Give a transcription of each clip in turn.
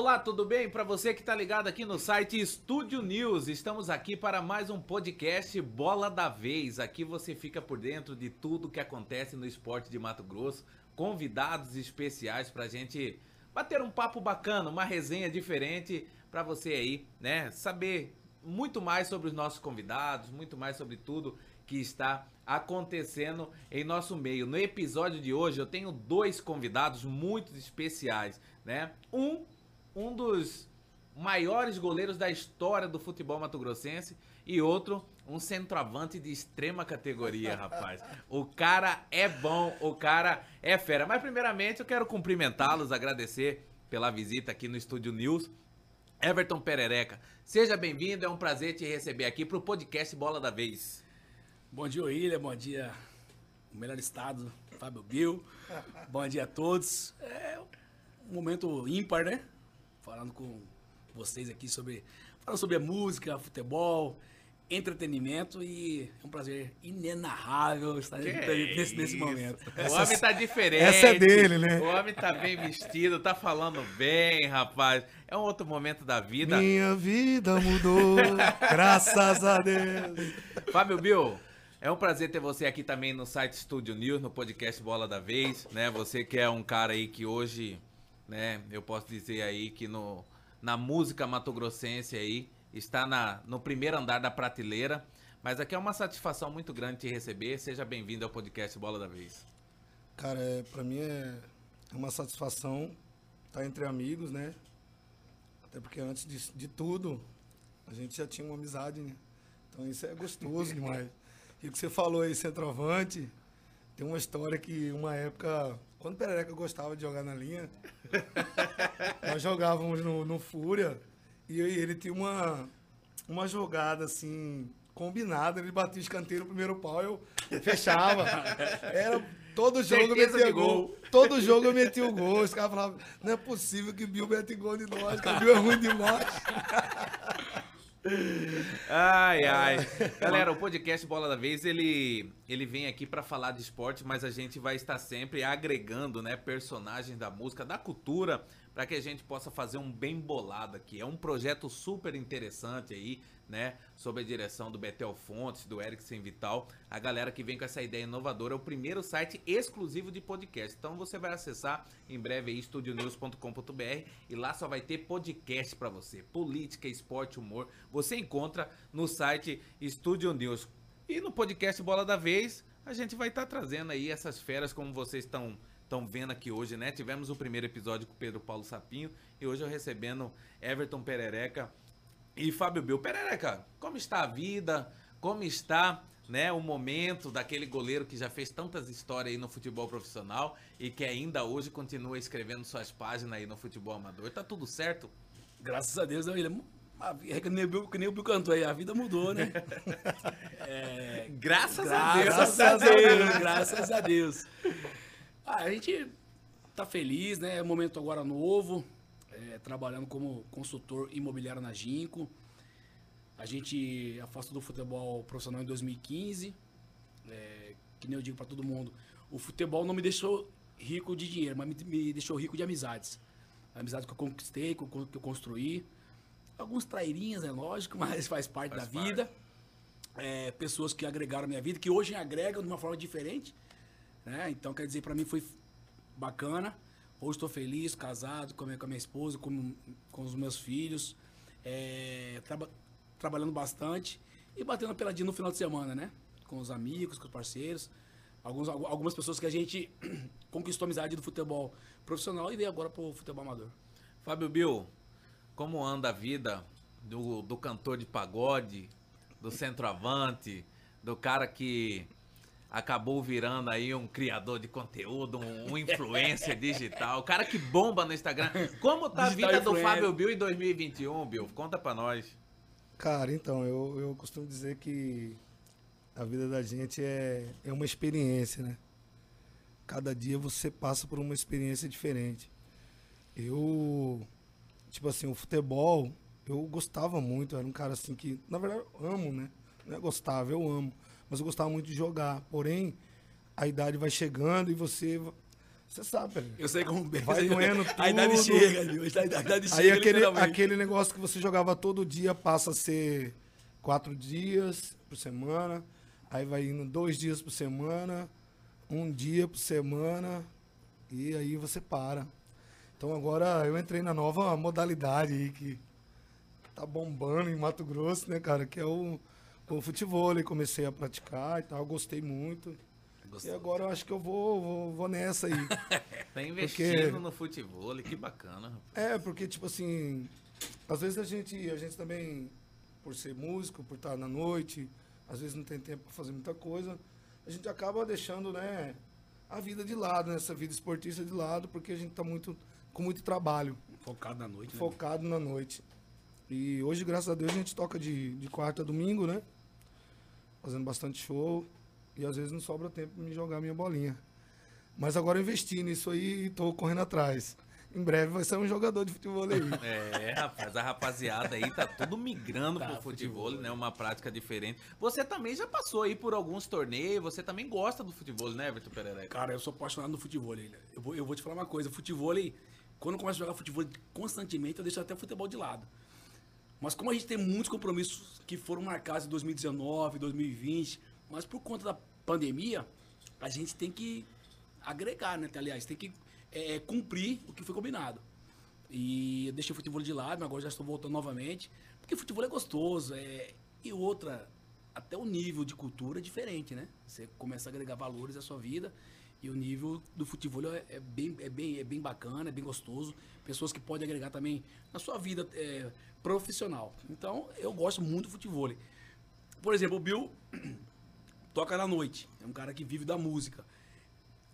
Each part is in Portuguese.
Olá, tudo bem? Para você que está ligado aqui no site Estúdio News, estamos aqui para mais um podcast Bola da Vez. Aqui você fica por dentro de tudo que acontece no esporte de Mato Grosso, convidados especiais para gente bater um papo bacana, uma resenha diferente para você aí, né? Saber muito mais sobre os nossos convidados, muito mais sobre tudo que está acontecendo em nosso meio. No episódio de hoje eu tenho dois convidados muito especiais, né? Um, um dos maiores goleiros da história do futebol mato-grossense e outro, um centroavante de extrema categoria, rapaz. O cara é bom, o cara é fera. Mas primeiramente eu quero cumprimentá-los, agradecer pela visita aqui no Estúdio News. Everton Perereca, seja bem-vindo, é um prazer te receber aqui para o podcast Bola da Vez. Bom dia, William. Bom dia, o melhor estado, Fábio Bill. Bom dia a todos. É um momento ímpar, né? Falando com vocês aqui sobre. Falando sobre a música, futebol, entretenimento e é um prazer inenarrável estar nesse, nesse momento. O homem tá diferente. Essa é dele, né? O homem tá bem vestido, tá falando bem, rapaz. É um outro momento da vida. Minha vida mudou, graças a Deus. Fábio Bill, é um prazer ter você aqui também no site Studio News, no podcast Bola da Vez, né? Você que é um cara aí que hoje, né, eu posso dizer aí que no, na música matogrossense aí, está na, no primeiro andar da prateleira. Mas aqui é uma satisfação muito grande te receber. Seja bem-vindo ao podcast Bola da Vez. Cara, é, pra mim é uma satisfação estar entre amigos, né? Até porque antes de, de tudo, a gente já tinha uma amizade, né? Então isso é gostoso demais. E o que você falou aí, centroavante, tem uma história que uma época, quando o Perereca gostava de jogar na linha, nós jogávamos no, no Fúria e ele tinha uma, uma jogada assim, combinada, ele batia o escanteio no primeiro pau, eu fechava. Era todo jogo eu Certeza metia de gol. gol. Todo jogo eu metia o gol. Os caras falavam, não é possível que Bill mete gol de nós, que o Bill é ruim demais. Ai, ai. Galera, o podcast Bola da Vez, ele, ele vem aqui pra falar de esporte, mas a gente vai estar sempre agregando, né, personagens da música, da cultura, para que a gente possa fazer um bem bolado aqui. É um projeto super interessante aí, né, sob a direção do Betel Fontes, do Erickson Vital, a galera que vem com essa ideia inovadora, é o primeiro site exclusivo de podcast. Então você vai acessar em breve aí estudionews.com.br e lá só vai ter podcast pra você, política, esporte, humor. Você encontra no site Studio News. E no podcast Bola da Vez, a gente vai estar trazendo aí essas feras como vocês estão estão vendo aqui hoje, né? Tivemos o primeiro episódio com o Pedro Paulo Sapinho e hoje eu recebendo Everton Perereca e Fábio Bill. Perereca, como está a vida? Como está, né, o momento daquele goleiro que já fez tantas histórias aí no futebol profissional e que ainda hoje continua escrevendo suas páginas aí no futebol amador? Tá tudo certo? Graças a Deus, né? A vi- É que nem o que nem o Bill cantou aí, a vida mudou, né? É, Graças, a Deus. Graças a Deus, graças a Deus. Ah, a gente tá feliz, né? É um momento agora novo, é, trabalhando como consultor imobiliário na Ginco. A gente afastou do futebol profissional em 2015. É, que nem eu digo pra todo mundo, o futebol não me deixou rico de dinheiro, mas me, me deixou rico de amizades. Amizades que eu conquistei, que eu, que eu construí. Alguns trairinhas, é lógico, mas faz parte Faz da vida. É, pessoas que agregaram minha vida, que hoje agregam de uma forma diferente. Né? Então, quer dizer, pra mim foi bacana. Hoje estou feliz, casado com a minha, com a minha esposa, com, com os meus filhos. É, traba- trabalhando bastante e batendo peladinha no final de semana, né? Com os amigos, com os parceiros. Alguns, algu- algumas pessoas que a gente conquistou a amizade do futebol profissional e veio agora pro futebol amador. Fábio Bill, como anda a vida do, do cantor de pagode, do centroavante, do cara que acabou virando aí um criador de conteúdo, um, um influencer digital, o cara que bomba no Instagram. Como tá a vida do. Fábio Bill em 2021, Bill? Conta pra nós. Cara, então, eu, eu costumo dizer que a vida da gente é, é uma experiência, né? Cada dia você passa por uma experiência diferente. Eu, tipo assim, o futebol, eu gostava muito, era um cara assim que, na verdade, eu amo, né? Não é gostava, eu amo. Mas eu gostava muito de jogar. Porém, a idade vai chegando e você Você sabe, Pereira. Eu sei como bem. Vai doendo tudo. A idade chega, viu? A idade Aí chega. aquele, literalmente. aquele negócio que você jogava todo dia passa a ser quatro dias por semana. Aí vai indo dois dias por semana, um dia por semana. E aí você para. Então agora eu entrei na nova modalidade aí que tá bombando em Mato Grosso, né, cara? Que é o, o futebol. E comecei a praticar e tal, gostei muito. E agora eu acho que eu vou, vou, vou nessa aí. Tá investindo no futebol, que bacana. rapaz. É, porque, tipo assim, às vezes a gente, a gente também, por ser músico, por estar na noite, às vezes não tem tempo para fazer muita coisa, a gente acaba deixando, né, a vida de lado, né, essa vida esportista de lado, porque a gente tá muito, com muito trabalho, Focado na noite, né? focado na noite. E hoje, graças a Deus, a gente toca de, de quarta a domingo, né, fazendo bastante show, e às vezes não sobra tempo para me jogar minha bolinha. Mas agora eu investi nisso aí e tô correndo atrás. Em breve vai ser um jogador de futebol aí. É, rapaz, a rapaziada aí tá tudo migrando Tá, pro futebol, futebol, né? Uma prática diferente. Você também já passou aí por alguns torneios, você também gosta do futebol, né, Everton Pereira? Cara, eu sou apaixonado no futebol. né? Eu vou, eu vou te falar uma coisa. Futebol, quando eu começo a jogar futebol constantemente, eu deixo até o futebol de lado. Mas como a gente tem muitos compromissos que foram marcados em 2019, 2020, mas por conta da pandemia, a gente tem que agregar, né? Aliás, tem que é, cumprir o que foi combinado. E eu deixei o futebol de lado, mas agora já estou voltando novamente. Porque futebol é gostoso. É... E outra, até o nível de cultura é diferente, né? Você começa a agregar valores à sua vida. E o nível do futebol é, é bem, é, bem, é bem bacana, é bem gostoso. Pessoas que podem agregar também na sua vida é, profissional. Então, eu gosto muito do futebol. Por exemplo, o Bill toca na noite. É um cara que vive da música.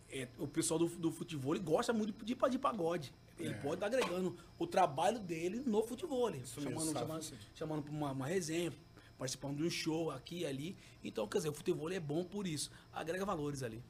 É, o pessoal do, do futebol gosta muito de, de pagode. Ele pode estar agregando o trabalho dele no futebol. Chamando, chamando, sim. chamando para uma, uma resenha, participando de um show aqui e ali. Então, quer dizer, o futebol é bom por isso. Agrega valores ali.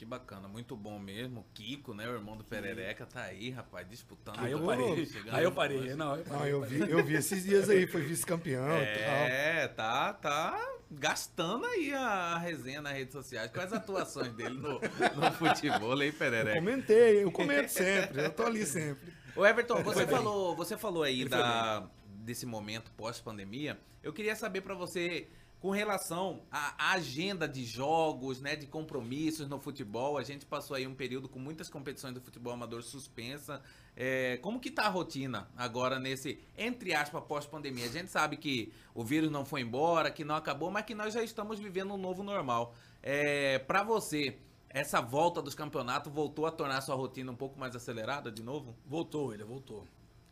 Que bacana, muito bom mesmo. Kiko, né, o irmão do Perereca, tá aí, rapaz, disputando. Aí eu parei. Aí eu parei. Não, eu Não, parei. eu vi, eu vi esses dias aí, foi vice-campeão e É, tá, tá gastando aí a, resenha nas redes sociais com as atuações dele no, no futebol, hein, tal. Perereca? Comentei, eu comento sempre, eu tô ali sempre. Ô Everton, você falou, você falou aí da, desse momento pós-pandemia. Eu queria saber pra você, com relação à agenda de jogos, né, de compromissos no futebol. A gente passou aí um período com muitas competições do futebol amador suspensa. É, como que tá a rotina agora nesse, entre aspas, pós-pandemia? A gente sabe que o vírus não foi embora, que não acabou, mas que nós já estamos vivendo um novo normal. É, para você, essa volta dos campeonatos voltou a tornar a sua rotina um pouco mais acelerada de novo? Voltou, ele voltou.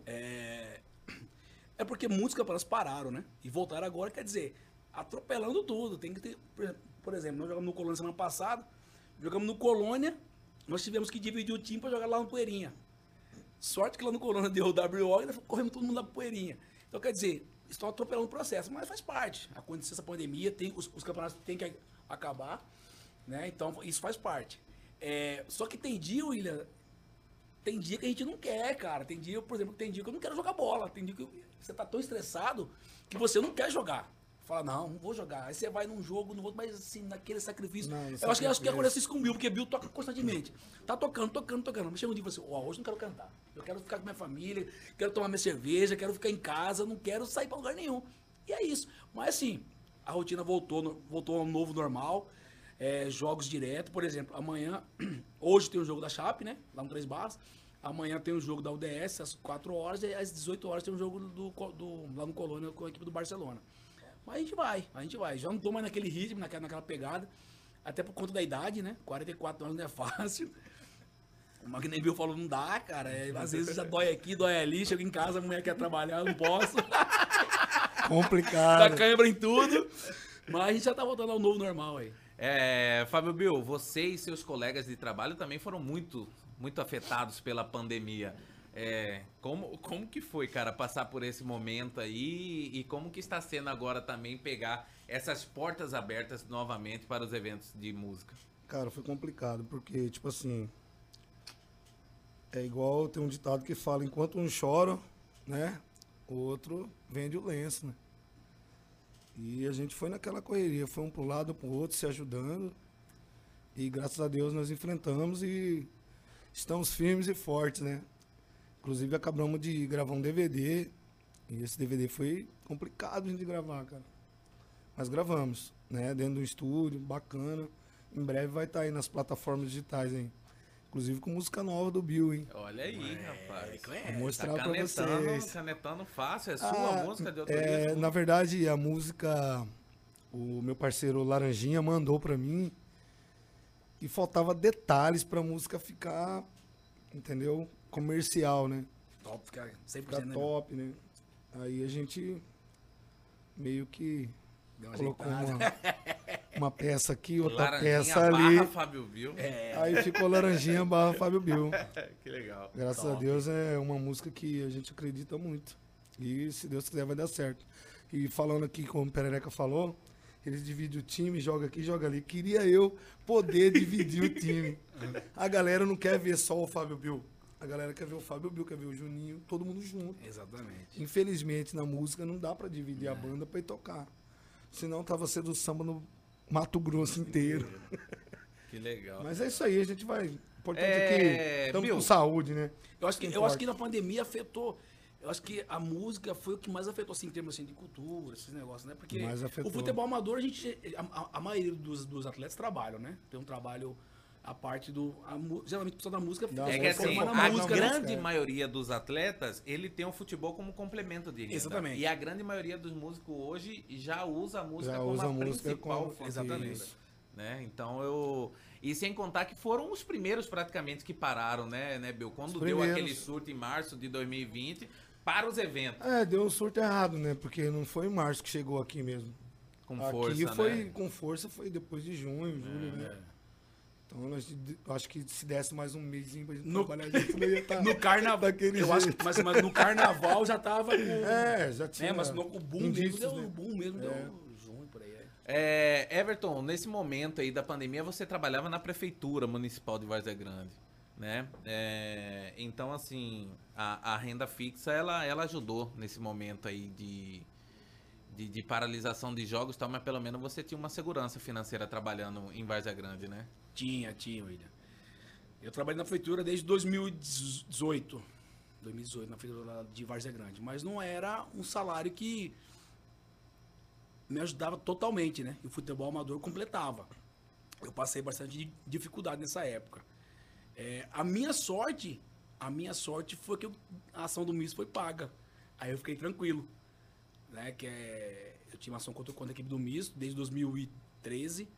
É... é porque muitos campeonatos pararam, né? E voltaram agora, quer dizer, atropelando tudo. Tem que ter. por exemplo- nós jogamos no Colônia semana passada, jogamos no Colônia, nós tivemos que dividir o time para jogar lá no Poeirinha. Sorte que lá no Colônia deu o WO e corremos todo mundo lá Poeirinha. Então, quer dizer, estão atropelando o processo, mas faz parte. Aconteceu essa pandemia, tem, os, os campeonatos têm que acabar, né? Então, isso faz parte. É, só que tem dia, William, tem dia que a gente não quer, cara. Tem dia, por exemplo, tem dia que eu não quero jogar bola. Tem dia que você tá tão estressado que você não quer jogar. Fala, não, não vou jogar. Aí você vai num jogo, no outro, mas assim, naquele sacrifício. Não, eu acho que, acho que acontece isso com o Bill, porque Bill toca constantemente. Tá tocando, tocando, tocando. Mas chega um dia e fala assim, ó, hoje eu não quero cantar. Eu quero ficar com minha família, quero tomar minha cerveja, quero ficar em casa, não quero sair pra lugar nenhum. E é isso. Mas assim, a rotina voltou, voltou ao novo normal. É, jogos direto, por exemplo, amanhã, hoje tem o jogo da Chape, né? Lá no Três Barras. Amanhã tem o jogo da UDS às 4 horas e às 18 horas tem o jogo do- do- lá no Colônia com a equipe do Barcelona. Mas a gente vai, a gente vai. Já não tô mais naquele ritmo, naquela, naquela pegada. Até por conta da idade, né? 44 anos não é fácil. Nem Bill falou, não dá, cara. É, às vezes já dói aqui, dói ali. Chego em casa, a mulher quer trabalhar, eu não posso. Complicado. câimbra em tudo. Mas a gente já tá voltando ao novo normal aí. É, Fábio Bill, você e seus colegas de trabalho também foram muito, muito afetados pela pandemia. É, como, como que foi, cara, passar por esse momento aí e como que está sendo agora também pegar essas portas abertas novamente para os eventos de música? Cara, foi complicado, porque, tipo assim. É igual tem um ditado que fala: enquanto um chora, né? O outro vende o lenço, né? E a gente foi naquela correria, foi um pro lado, pro outro, se ajudando. E graças a Deus nós enfrentamos e estamos firmes e fortes, né? Inclusive acabamos de gravar um DVD e esse DVD foi complicado de gravar, cara. Mas gravamos, né? Dentro do estúdio, bacana. Em breve vai estar aí nas plataformas digitais, hein? Inclusive com música nova do Bill, hein? Olha aí, rapaz. É, Vou é. mostrar Tá pra canetando, vocês. canetando fácil. É sua Ah, música de é, autoria? na verdade, a música, o meu parceiro Laranjinha mandou pra mim e faltava detalhes pra música ficar, entendeu? Comercial, né? Top, cara. 100%, Ficar né? meu? top, né? Aí a gente meio que Deu colocou uma, uma peça aqui, outra Laranjinha peça ali. barra Fábio Bill. É, Aí ficou Laranjinha barra Fábio Bill. que legal. Graças Top. a Deus é uma música que a gente acredita muito. E se Deus quiser vai dar certo. E falando aqui, como o Perereca falou, eles dividem o time, joga aqui, joga ali. Queria eu poder dividir o time. A galera não quer ver só o Fábio Bill. A galera quer ver o Fábio Bill, quer ver o Juninho, todo mundo junto. Exatamente. Infelizmente, na música não dá pra dividir a banda pra ir tocar. Senão tava sendo samba no Mato Grosso inteiro. Que legal. Mas é isso aí, a gente vai. Importante É, é que estamos com saúde, né? Eu acho, que, eu acho que na pandemia afetou. Eu acho que a música foi o que mais afetou, assim, em termos assim, de cultura, esses negócios, né? Porque o futebol amador, a gente. A- a maioria dos, dos atletas trabalham, né? Tem um trabalho. A parte do. a geralmente o pessoal da música Da É fica que assim, formando música, a música, né? grande É. maioria dos atletas, ele tem o futebol como complemento de renda. Exatamente. E a grande maioria dos músicos hoje já usa a música Já como usa a a música principal como- Exatamente. renda, Né? Então eu... E sem contar que foram os primeiros praticamente que pararam, né, né Bill? Quando deu aquele surto em março de 2020, para os eventos. É, deu um surto errado, né? Porque não foi em março que chegou aqui mesmo. Com aqui força, foi né? com força, foi depois de junho, julho, né? Então nós, eu acho que se desse mais um mês pra gente No- trabalhar, a gente não ia estar No carnaval. daquele Eu acho jeito. que, mas, mas no carnaval já tava com. É, já tinha. né? Mas no, o boom mesmo indícios, deu. né? O boom mesmo É. deu junho por aí. é. É, Everton, nesse momento aí da pandemia, você trabalhava na prefeitura municipal de Várzea Grande, né? É, então, assim, a, a renda fixa, ela, ela ajudou nesse momento aí de, de, de paralisação de jogos e tal, mas pelo menos você tinha uma segurança financeira trabalhando em Várzea Grande, né? Tinha, tinha, William. Eu trabalhei na prefeitura desde 2018. 2018, na prefeitura de Várzea Grande. Mas não era um salário que me ajudava totalmente, né? E o futebol amador completava. Eu passei bastante di- dificuldade nessa época. É, a minha sorte, a minha sorte foi que eu- a ação do MIS foi paga. Aí eu fiquei tranquilo. Né? Que é, eu tinha uma ação contra, contra a equipe do MIS desde 2013.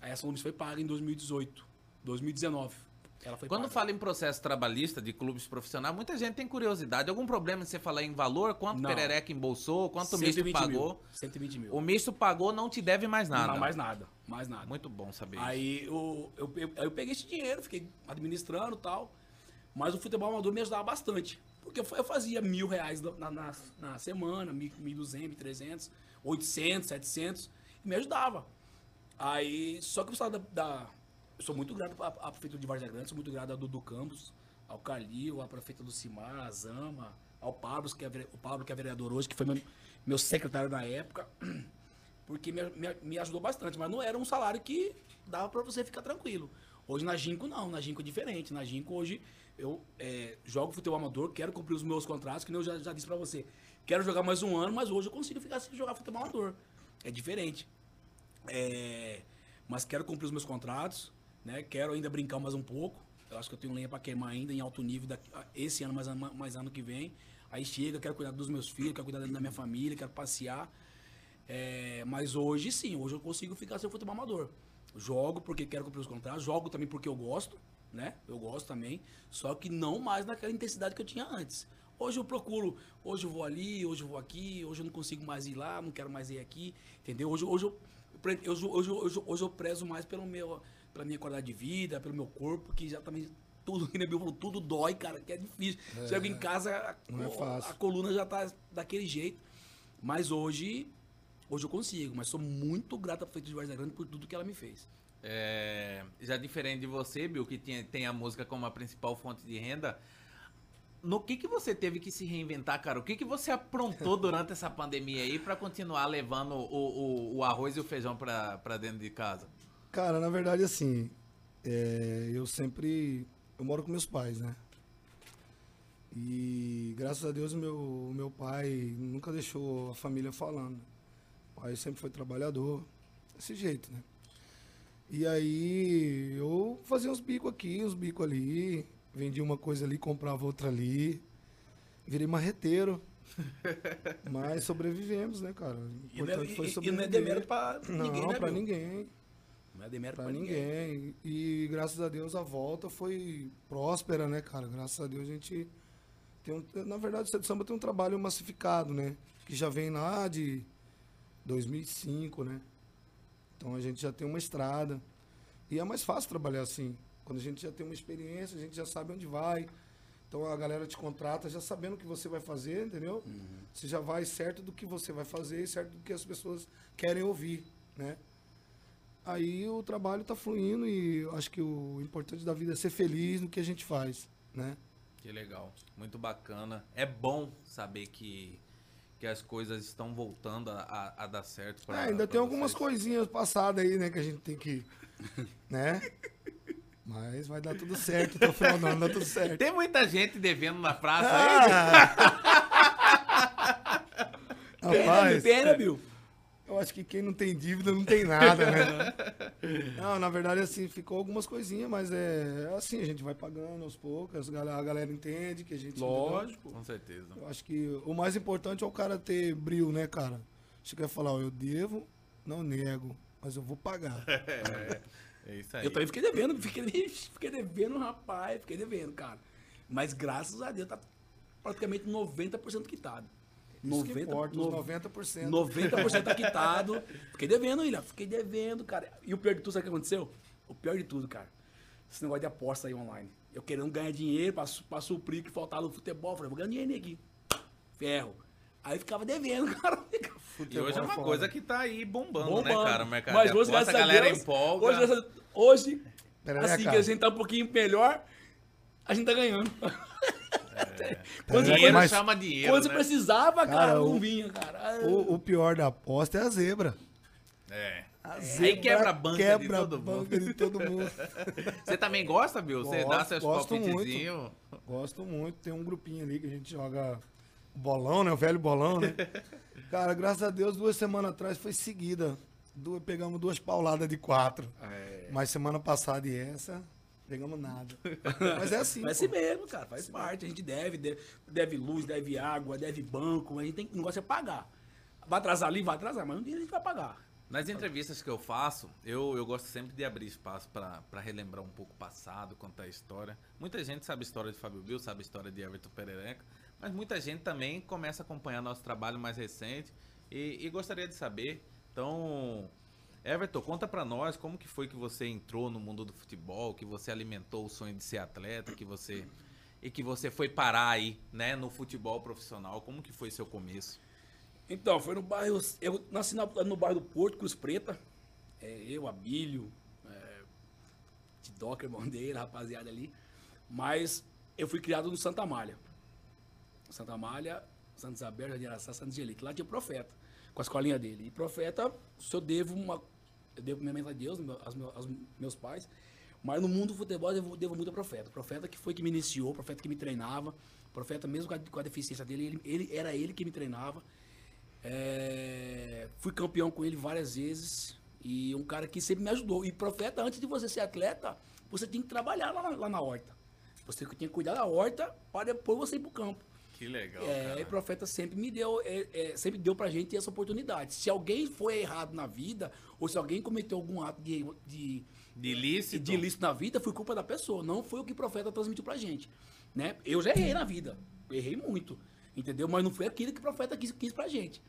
Aí a ação do MIS foi paga em 2018. 2019. Ela foi Quando paga. fala em processo trabalhista de clubes profissionais, muita gente tem curiosidade. Algum problema em você falar em valor? Quanto Não. Perereca embolsou? Quanto o misto 120 pagou? Mil, 120 mil. O misto pagou, não te deve mais nada. Não, mais nada. Mais nada. Muito bom saber. Aí eu, eu, eu, eu peguei esse dinheiro, fiquei administrando e tal. Mas o futebol amador me ajudava bastante. Porque eu, fa- eu fazia mil reais na, na, na semana, mil, mil duzentos, trezentos, oitocentos, setecentos. E me ajudava. Aí, só que eu precisava da, da- Eu sou muito grato à, à prefeitura de Várzea Grande, sou muito grato ao Dudu Campos, ao Calil, à prefeita do Cimar, a Zama, ao Pablo, que é, o Pablo, que é vereador hoje, que foi meu, meu secretário na época. Porque me, me, me ajudou bastante, mas não era um salário que dava pra você ficar tranquilo. Hoje na Ginco não, na Ginco é diferente. Na Ginco hoje eu é, jogo futebol amador, quero cumprir os meus contratos, que nem eu já, já disse pra você. Quero jogar mais um ano, mas hoje eu consigo ficar sem jogar futebol amador. É diferente. É, mas quero cumprir os meus contratos, né? Quero ainda brincar mais um pouco. Eu acho que eu tenho lenha pra queimar ainda em alto nível daqui- esse ano, mais, ano- mais ano que vem. Aí chega, quero cuidar dos meus filhos, quero cuidar da minha família, quero passear. É, mas hoje sim, hoje eu consigo ficar sem futebol amador. Jogo porque quero cumprir os contratos, jogo também porque eu gosto, né? Eu gosto também, só que não mais naquela intensidade que eu tinha antes. Hoje eu procuro, hoje eu vou ali, hoje eu vou aqui, hoje eu não consigo mais ir lá, não quero mais ir aqui, entendeu? Hoje, hoje, eu, hoje, hoje, hoje, hoje eu prezo mais pelo meu, pela minha qualidade de vida, pelo meu corpo, que já também tudo, que falou, tudo dói, cara, que é difícil. Chega em casa, a, é a coluna já tá daquele jeito. Mas hoje, hoje eu consigo, mas sou muito grato à Prefeitura de Várzea Grande por tudo que ela me fez. É, já diferente de você, Bill, que tinha, tem a música como a principal fonte de renda, no que que você teve que se reinventar, cara? O que que você aprontou durante essa pandemia aí pra continuar levando o, o, o arroz e o feijão pra, pra dentro de casa? Cara, na verdade, assim, é, eu sempre. eu moro com meus pais, né? E graças a Deus meu, o meu pai nunca deixou a família falando. Pai sempre foi trabalhador, desse jeito, né? E aí eu fazia uns bicos aqui, uns bicos ali, vendia uma coisa ali, comprava outra ali. Virei marreteiro. Mas sobrevivemos, né, cara? O E não é- foi e- e não é sobreviver. demérito pra Não, ninguém, né, pra meu? ninguém. Não é demérito Pra pra, ninguém. ninguém. E graças a Deus a volta foi próspera, né, cara? Graças a Deus a gente tem um, na verdade o Samba tem um trabalho massificado, né? Que já vem lá de 2005, né? Então a gente já tem uma estrada. E é mais fácil trabalhar assim. Quando a gente já tem uma experiência, a gente já sabe onde vai. Então a galera te contrata já sabendo o que você vai fazer, entendeu? Você já vai certo do que você vai fazer e certo do que as pessoas querem ouvir, né? Aí o trabalho tá fluindo e acho que o importante da vida é ser feliz no que a gente faz, né? Que legal, muito bacana. É bom saber que, que as coisas estão voltando a, a- a dar certo. Pra, É, ainda pra tem algumas vocês. coisinhas passadas aí, né, que a gente tem que, né? Mas vai dar tudo certo, tô final do ano, dá tudo certo. Tem muita gente devendo na praça aí. Ah! Rapaz, Pena, Bill. Eu acho que quem não tem dívida não tem nada, né? Não, na verdade, assim, ficou algumas coisinhas, mas é assim, a gente vai pagando aos poucos, a galera, entende que a gente... Lógico. Com certeza. Eu acho que o mais importante é o cara ter brilho, né, cara? Você quer falar, ó, eu devo, não nego, mas eu vou pagar. É isso aí. Eu também fiquei devendo, fiquei, fiquei devendo, rapaz, fiquei devendo, cara. Mas graças a Deus tá praticamente 90% quitado. Isso que importa, os no- 90%. 90% tá quitado. Fiquei devendo, William. Fiquei devendo, cara. E o pior de tudo, sabe o que aconteceu? O pior de tudo, cara. Esse negócio de aposta aí online. Eu querendo ganhar dinheiro pra, pra suprir o que faltava no futebol. Falei, vou ganhar dinheiro aqui. Ferro. Aí ficava devendo, cara. E hoje é uma foda. coisa que tá aí bombando, né, Bombando. cara? O mercado Mas hoje, aposta, a galera Deus, empolga. Hoje, graças hoje Perereca. assim que a gente tá um pouquinho melhor, a gente tá ganhando. Quando, Perereca, quando- mas- chama dinheiro, quando você né? precisava, cara, Cara, não vinha, cara. O, o pior da aposta é a zebra. É. A Aí quebra a banca de quebra todo a mundo. banca de todo mundo. Você também gosta, Bill? Você dá Gosto, seus gosto muito. palpitezinhos? Gosto muito. Tem um grupinho ali que a gente joga bolão, né? O velho bolão, né? Cara, graças a Deus, duas semanas atrás foi seguida. Duas, pegamos duas pauladas de quatro. É. Mas semana passada e essa, pegamos nada. Mas é assim. Mas pô. assim mesmo, cara, faz parte. A gente deve, deve, deve luz, deve água, deve banco. A gente tem o negócio é pagar. Vai atrasar ali, vai atrasar, mas um dia a gente vai pagar. Nas entrevistas que eu faço, eu, eu gosto sempre de abrir espaço pra pra relembrar um pouco o passado, contar a história. Muita gente sabe a história de Fábio Bill, sabe a história de Everton Perereca, mas muita gente também começa a acompanhar nosso trabalho mais recente e, e gostaria de saber. Então, Everton, conta pra nós como que foi que você entrou no mundo do futebol, que você alimentou o sonho de ser atleta, que você e que você foi parar aí, né, no futebol profissional. Como que foi seu começo? Então, foi no bairro. Eu nasci na- no bairro do Porto, Cruz Preta. É, eu, Abílio, é, Tidoca, irmão dele, rapaziada ali. Mas eu fui criado no Santa Amália. Santa Amália, Santa Isabel, Jardim Araçá, Santa Angelique. Lá tinha o profeta, com a escolinha dele. E profeta, se eu devo uma. Eu devo minha mente a Deus, aos meus, aos meus pais. Mas no mundo do futebol eu devo, devo muito a profeta. Profeta que foi que me iniciou, profeta que me treinava. Profeta, mesmo com a, com a deficiência dele, ele, ele- era ele que me treinava. É, fui campeão com ele várias vezes. E um cara que sempre me ajudou. E profeta, antes de você ser atleta, você tem que trabalhar lá na, lá na horta. Você tem que cuidar da horta para depois você ir pro campo. Que legal, É, cara. e profeta sempre me deu, é, é, sempre deu pra gente essa oportunidade. Se alguém foi errado na vida, ou se alguém cometeu algum ato de, de, De ilícito? de ilícito na vida, foi culpa da pessoa. Não foi o que o profeta transmitiu pra gente. Né? Eu já errei na vida. Errei muito. Entendeu? Mas não foi aquilo que o profeta quis, quis pra gente.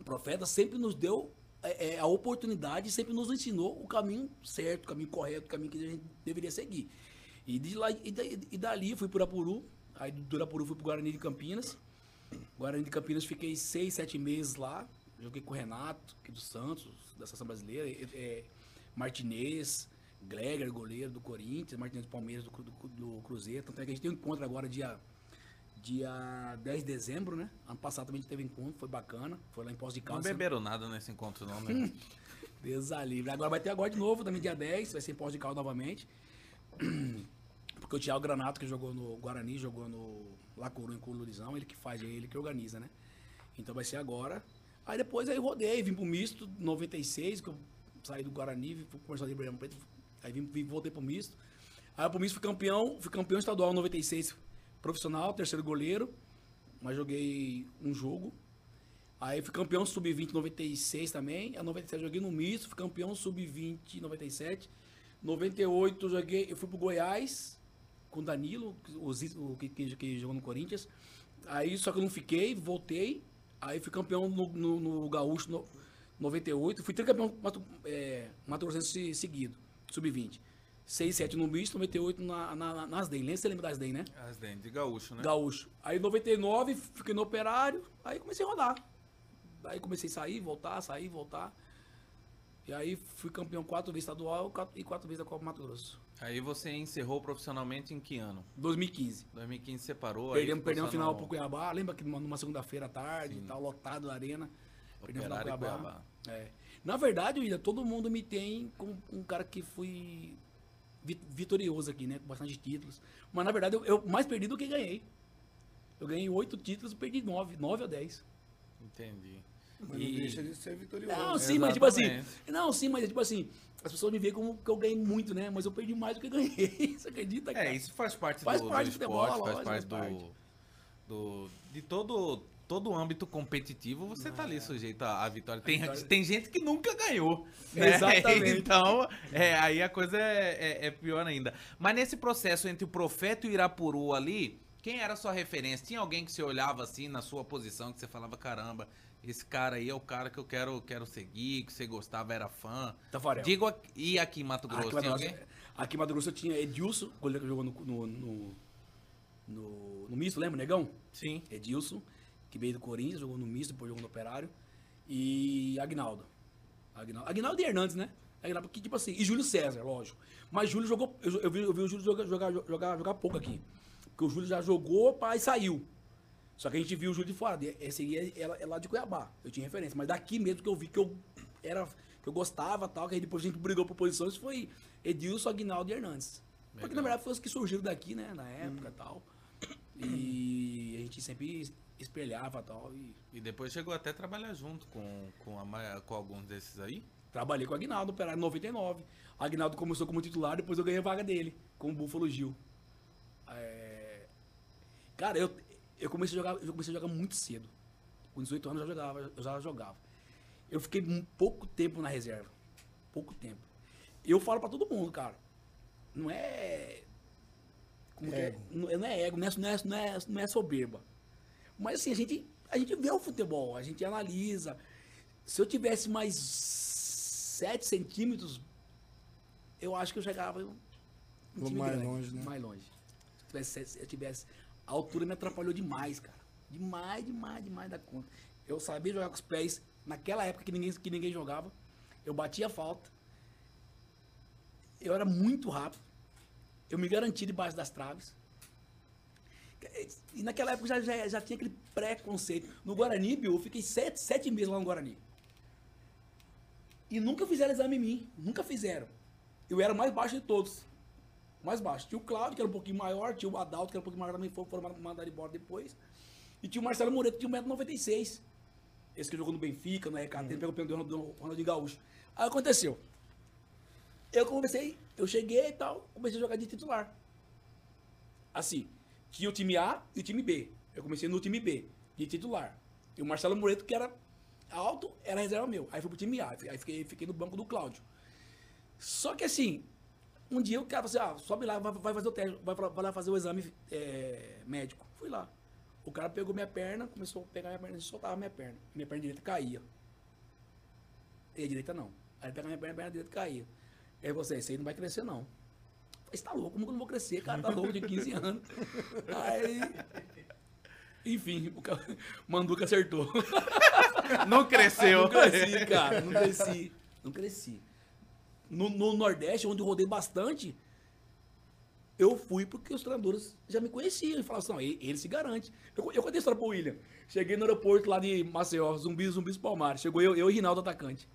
O profeta sempre nos deu é, é, a oportunidade, sempre nos ensinou o caminho certo, o caminho correto, o caminho que a gente deveria seguir. E, de lá, e, da- e dali eu fui para Urapuru, aí do Urapuru fui para Guarani de Campinas. Guarani de Campinas fiquei seis, sete meses lá. Joguei com o Renato, aqui do Santos, da Seleção Brasileira, é, é, Martinez, Gleger, goleiro do Corinthians, Martinez do Palmeiras, do, do, do Cruzeiro. Tanto é que a gente tem um encontro agora dia, dia 10 de dezembro, né? Ano passado também a gente teve encontro, foi bacana. Foi lá em Poço de Não Caldas. beberam nada nesse encontro, não, né? Deus a livre. Agora vai ter agora de novo, também dia 10, vai ser em Pós de Caldo novamente. Porque o Thiago Granato, que jogou no Guarani, jogou no com o Lurizão, ele que faz, ele que organiza, né? Então vai ser agora. Aí depois aí rodei, vim pro misto, 96, que eu saí do Guarani, fui começar de Ribeirão Preto, aí vim, vim, voltei pro misto. Aí pro misto fui campeão, fui campeão estadual 96, profissional, terceiro goleiro, mas joguei um jogo. Aí fui campeão sub-20 96 também, a 97 joguei no misto, fui campeão sub-20 97. 98 joguei, eu fui pro Goiás com o Danilo, o, o que, que, que jogou no Corinthians. Aí só que eu não fiquei, voltei. Aí fui campeão no, no, no Gaúcho no 98. Fui tricampeão Mato, é, Mato Grossense seguido, sub-20. 6, 7 no misto, 98 na, na, nas DEM. Lembra, você lembra das DEM, né? As DEM, de Gaúcho, né? Gaúcho. Aí 99, fiquei no operário, aí comecei a rodar. Aí comecei a sair, voltar, sair, voltar. E aí fui campeão quatro vezes estadual e quatro vezes da Copa Mato Grosso. Aí você encerrou profissionalmente em que ano? 2015. 2015 separou. Perdemos, perdemos a final pro Cuiabá. Lembra que numa segunda-feira à tarde, Sim. tal, lotado a arena. Perdemos final pro Cuiabá. Cuiabá. É. Na verdade, William, todo mundo me tem como um cara que fui vitorioso aqui, né? Com bastante títulos. Mas na verdade, eu, eu mais perdi do que ganhei. Eu ganhei oito títulos e perdi nove, nove a dez. Entendi. Mas e... não deixa de ser vitorioso. Não, sim, Exatamente. mas tipo assim. Não, sim, mas tipo assim, as pessoas me veem como que eu ganhei muito, né? Mas eu perdi mais do que ganhei. Você acredita, é, cara? É, isso faz parte faz do, parte do, esporte, faz parte, do, do. De todo todo o âmbito competitivo, você está ali sujeito à, vitória. Tem, vitória. tem gente que nunca ganhou. Né? Exatamente. Então, é, aí a coisa é, é, é, pior ainda. Mas nesse processo entre o Profeta e o Irapuru ali, quem era a sua referência? Tinha alguém que você olhava assim na sua posição, que você falava, caramba, esse cara aí é o cara que eu quero, quero seguir, que você gostava, era fã. Tafarel. Digo, e aqui em Mato Grosso, aqui, alguém? Aqui em Mato Grosso tinha Edilson, goleiro que jogou no, no, no, no, no misto, lembra, Negão? Sim. Edilson, que veio do Corinthians, jogou no misto, depois jogou no Operário. E Agnaldo. Agnaldo, Agnaldo e Hernandes, né? Agnaldo, porque, tipo assim, e Júlio César, lógico. Mas Júlio jogou, eu, eu, vi, eu vi o Júlio jogar, jogar, jogar, jogar pouco aqui. Porque o Júlio já jogou, pai, saiu. Só que a gente viu o Júlio de fora. Esse aí é, é, é lá de Cuiabá. Eu tinha referência. Mas daqui mesmo que eu vi que eu era. que eu gostava tal, que aí depois a gente brigou por posições, foi Edilson, Aguinaldo e Hernandes. Legal. Porque na verdade foi os que surgiram daqui, né? Na época e hum. tal. E a gente sempre espelhava tal, e E depois chegou até a trabalhar junto com, com, a, com alguns desses aí? Trabalhei com o Aguinaldo, operário em 99. O Aguinaldo começou como titular, depois eu ganhei a vaga dele, com o Búfalo Gil. É... Cara, eu, eu comecei a jogar, eu comecei a jogar muito cedo. Com 18 anos eu já jogava, eu já jogava. Eu fiquei pouco tempo na reserva. Pouco tempo. Eu falo para todo mundo, cara. Não é. Como é? Não, não, é ego, não é, não, é, não, é, não é soberba. Mas assim, a gente, a gente vê o futebol, a gente analisa. Se eu tivesse mais 7 centímetros, eu acho que eu chegava um mais grande, longe, né? Mais longe. Se eu tivesse, se eu tivesse a altura me atrapalhou demais, cara. Demais, demais, demais da conta. Eu sabia jogar com os pés naquela época que ninguém, que ninguém jogava. Eu batia falta. Eu era muito rápido. Eu me garantia debaixo das traves. E naquela época já, já, já tinha aquele preconceito. No Guarani, eu fiquei sete, sete meses lá no Guarani. E nunca fizeram exame em mim. Nunca fizeram. Eu era mais baixo de todos mais baixo. Tinha o Cláudio, que era um pouquinho maior, tinha o Adalto, que era um pouquinho maior, também foi foram mandados embora depois. E tinha o Marcelo Moreto, que tinha 1,96m. Esse que jogou no Benfica, no RKT, uhum. pegou o pênalti do Ronaldinho Gaúcho. Aí aconteceu. Eu comecei, eu cheguei e tal, comecei a jogar de titular. Assim, tinha o time A e o time B. Eu comecei no time B, de titular. E o Marcelo Moreto, que era alto, era reserva meu. Aí fui pro time A, aí fiquei, fiquei no banco do Cláudio. Só que assim, um dia o cara falou assim, ah, sobe lá, vai, vai fazer o teste, vai, vai, lá fazer o exame é, médico. Fui lá. O cara pegou minha perna, começou a pegar minha perna e soltava minha perna. Minha perna direita caía. E a direita não. Aí ele pegava minha perna, a perna direita caía. Aí você, isso aí não vai crescer não. Você tá louco, como que eu não vou crescer? Cara, tá louco de 15 anos. Aí. Enfim, o Manduca acertou. Não cresceu. Não cresci, cara. Não cresci. Não cresci no, no Nordeste, onde eu rodei bastante, eu fui porque os treinadores já me conheciam e falavam assim, ele, ele se garante. Eu, eu contei a história pro William. Cheguei no aeroporto lá de Maceió, Zumbi, Zumbi Palmares. Chegou eu, eu e Rinaldo, atacante.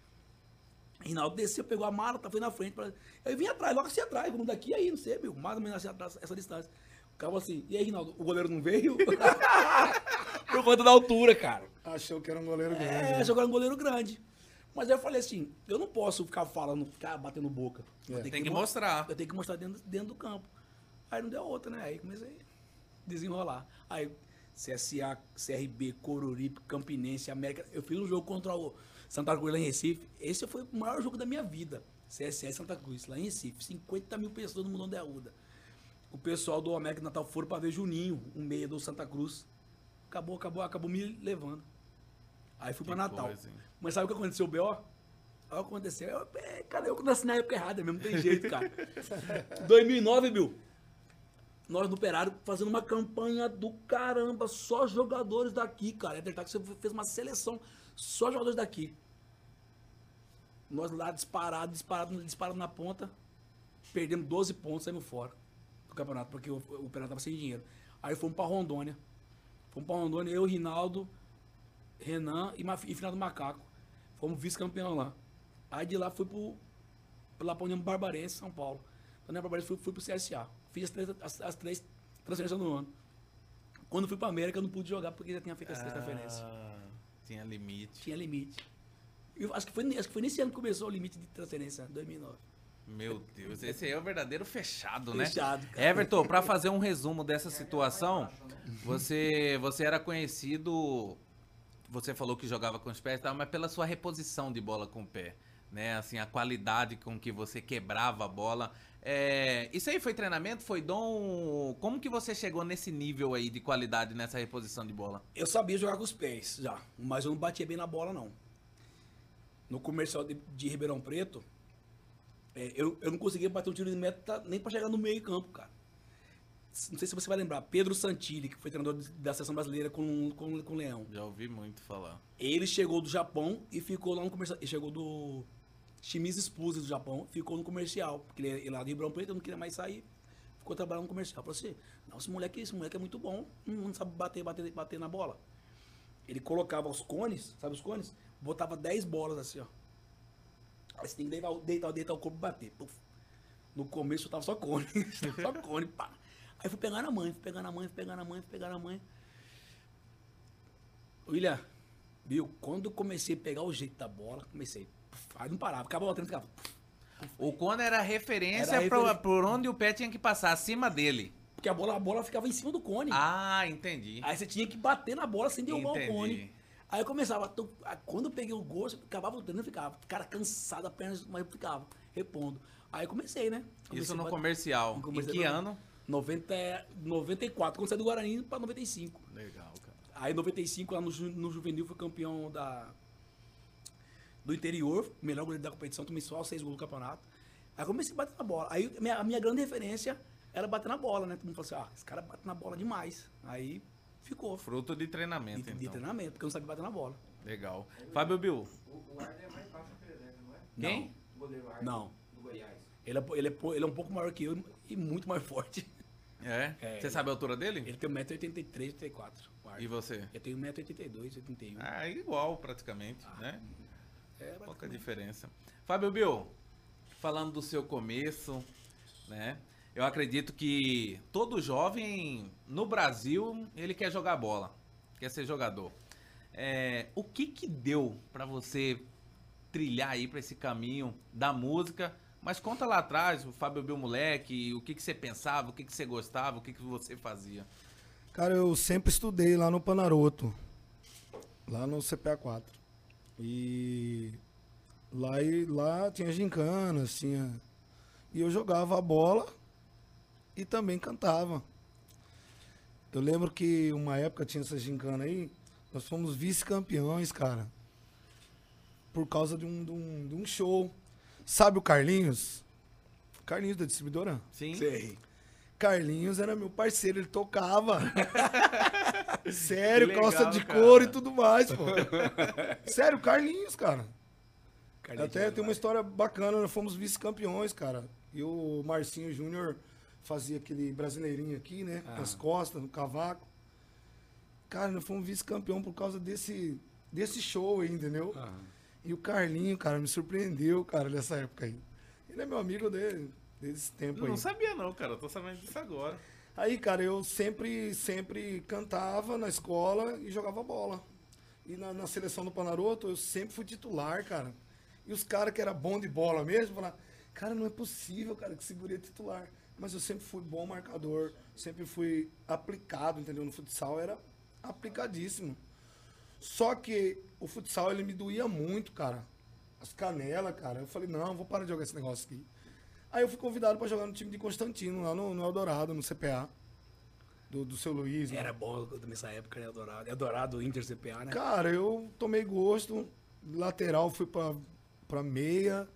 Rinaldo desceu, pegou a mala, tá, foi na frente. Pra... Eu vim atrás, logo assim atrás, vamos daqui aí, não sei, meu, mais ou menos assim atrás, essa distância. O cara falou assim, e aí, Rinaldo, o goleiro não veio? Por conta da altura, cara. Achou que era um goleiro grande. É, né? jogando um goleiro grande. Mas aí eu falei assim, eu não posso ficar falando, ficar batendo boca. Eu É. Tem que mo- mostrar. Eu tenho que mostrar dentro, dentro do campo. Aí não deu outra, né? Aí comecei a desenrolar. Aí CSA, CRB, Coruripe, Campinense, América. Eu fiz um jogo contra o Santa Cruz lá em Recife. Esse foi o maior jogo da minha vida. CSA Santa Cruz, lá em Recife. 50 mil pessoas no Mundão de Arruda. O pessoal do América Natal foram pra ver Juninho, um meia do Santa Cruz. Acabou, acabou, acabou me levando. Aí fui pra Que Natal. coisa? Mas sabe o que aconteceu, B.O.? Olha o que aconteceu. Eu, é, cara, eu nasci na época errada mesmo, não tem jeito, cara. 2009, Bill. Nós no Operário fazendo uma campanha do caramba, só jogadores daqui, cara. É verdade que você fez uma seleção, só jogadores daqui. Nós lá disparado, disparado, disparado na ponta, perdemos 12 pontos, saímos fora do campeonato, porque o, o Operário tava sem dinheiro. Aí fomos pra Rondônia. Fomos pra Rondônia, eu, Rinaldo, Renan e, e final do Macaco. Fomos vice-campeão lá. Aí de lá fui pro, lá pra União Barbarense, São Paulo. Da União Barbarense fui, fui pro CSA. Fiz as três, as, as três transferências no ano. Quando fui pra América, eu não pude jogar porque já tinha feito as três transferências. Ah, tinha limite. Tinha limite. Eu acho, que foi, acho que foi nesse ano que começou o limite de transferência, 2009. Meu Deus, esse aí é o verdadeiro fechado, né? Fechado, cara. Everton, pra fazer um resumo dessa situação, você, você era conhecido, você falou que jogava com os pés, tal, mas pela sua reposição de bola com o pé, né? Assim, a qualidade com que você quebrava a bola. É, isso aí foi treinamento? Foi dom? Como que você chegou nesse nível aí de qualidade nessa reposição de bola? Eu sabia jogar com os pés já, mas eu não batia bem na bola, não. No comercial de, de Ribeirão Preto, é, eu, eu não conseguia bater um tiro de meta nem pra chegar no meio campo, cara. Não sei se você vai lembrar, Pedro Santilli, que foi treinador da seleção brasileira com, com, com o Leão. Já ouvi muito falar. Ele chegou do Japão e ficou lá no comercial. Ele chegou do Shimizu Expulse do Japão, ficou no comercial. Porque ele, ele lá de Ribeirão Preto, não queria mais sair. Ficou trabalhando no comercial. Falou assim, não, esse moleque, esse moleque é muito bom, não, sabe bater, bater, bater na bola. Ele colocava os cones, sabe os cones? Botava 10 bolas assim, ó. Aí você tem que deitar, deitar, deitar o corpo e bater. Puf. No começo eu tava só cone. só cone, pá. Aí fui pegar na mãe, fui pegar na mãe, fui pegar na mãe, fui pegar na mãe. William, viu? Quando comecei a pegar o jeito da bola, comecei. Aí não parava, acabava o treino, ficava. O Cone era referência Era pra- por onde o pé tinha que passar, acima dele. Porque a bola, a bola ficava em cima do cone. Ah, entendi. Aí você tinha que bater na bola sem derrubar Entendi. o cone. Aí eu começava, quando eu peguei o eu acabava o treino, eu ficava, cara cansado, apenas, mas eu ficava, repondo. Aí comecei, né? Comecei Isso no bater- comercial. Em que ano? 90, 94, quando saí do Guarani pra 95. Legal, cara. Aí em 95, lá no, no Juvenil, fui campeão da, do interior, melhor goleiro da competição, tomei só seis gols do campeonato. Aí comecei a bater na bola. Aí a minha, a minha grande referência era bater na bola, né? Todo mundo falou assim, ah, esse cara bate na bola demais. Aí ficou. Fruto de De, treinamento, de então. treinamento, porque eu não sabia bater na bola. Legal. Fábio Bill. O, o Arden é mais baixo que o Pereira, não é? Quem? O goleiro Arden Não. do Goiás. Ele é, ele, é, ele é um pouco maior que eu e muito mais forte. É? É, Você sabe a altura dele? Ele tem 1,83m, 84 E você? Eu tenho 1,82m, 81 Ah, igual praticamente, né? É, Pouca praticamente. diferença. Fábio Bill, falando do seu começo, né? Eu acredito que todo jovem no Brasil, ele quer jogar bola, quer ser jogador. É, o que que deu pra você trilhar aí pra esse caminho da música? Mas conta lá atrás, o Fábio Bill moleque, o que que você pensava, o que que você gostava, o que que você fazia? Cara, eu sempre estudei lá no Panaroto, lá no CPA 4. E lá, e lá tinha gincanas, tinha. E eu jogava a bola e também cantava. Eu lembro que uma época tinha essa gincana aí, nós fomos vice-campeões, cara. Por causa de um, de, um, de um show. Sabe o Carlinhos? Carlinhos da distribuidora? Sim? Sei. Carlinhos era meu parceiro, ele tocava. Sério, legal, calça de cara. couro e tudo mais, pô. Sério, Carlinhos, cara. Carlinhos Até é tem uma história bacana, nós fomos vice-campeões, cara. E o Marcinho Júnior fazia aquele brasileirinho aqui, né? Ah. Nas costas, no cavaco. Cara, nós fomos vice-campeão por causa desse, desse show aí, entendeu? Ah. E o Carlinho, cara, me surpreendeu, cara, nessa época aí. Ele é meu amigo dele, desse tempo Eu aí. não sabia não, cara. Eu tô sabendo disso agora. Aí, cara, eu sempre, sempre cantava na escola e jogava bola. E na, na seleção do Panaroto, eu sempre fui titular, cara. E os caras que era bom de bola mesmo, falaram, cara, não é possível, cara, que segurei titular. Mas eu sempre fui bom marcador, sempre fui aplicado, entendeu? No futsal era aplicadíssimo. Só que o futsal, ele me doía muito, cara. As canelas, cara. Eu falei, não, vou parar de jogar esse negócio aqui. Aí eu fui convidado pra jogar no time de Constantino, lá no, no Eldorado, no CPA. Do, do seu Luiz. né? Era bom nessa época, né? Adorado. Adorado o Inter CPA, né? Cara, eu tomei gosto. Lateral, fui pra, pra meia.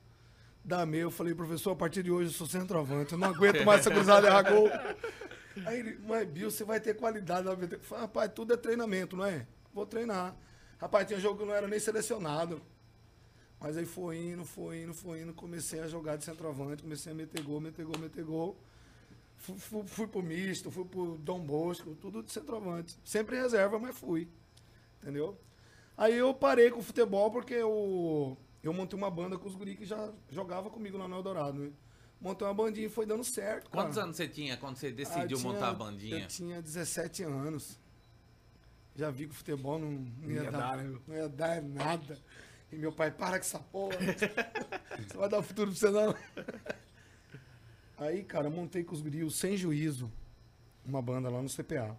Da meia, eu falei, professor, a partir de hoje eu sou centroavante. Eu não aguento mais essa cruzada errar gol. Aí ele, mas Bill, você vai ter qualidade. vai ter-" Eu falei, rapaz, tudo é treinamento, não é? Vou treinar. Rapaz, tinha jogo que eu não era nem selecionado. Mas aí foi indo, foi indo, foi indo. Comecei a jogar de centroavante, comecei a meter gol, meter gol, meter gol. Fui, fui, fui pro misto, fui pro Dom Bosco, tudo de centroavante. Sempre em reserva, mas fui. Entendeu? Aí eu parei com o futebol porque eu, eu montei uma banda com os guri que já jogava comigo lá no Eldorado, né? Montei uma bandinha e foi dando certo, cara. Quantos anos você tinha quando você Ah, decidiu eu tinha- montar a bandinha? Eu tinha 17 anos. Já vi que o futebol não, não ia, ia dar, dar, né? não ia dar nada. E meu pai, para com essa porra. você vai dar futuro pra você não. Aí, cara, montei com os grilos sem juízo. Uma banda lá no CPA.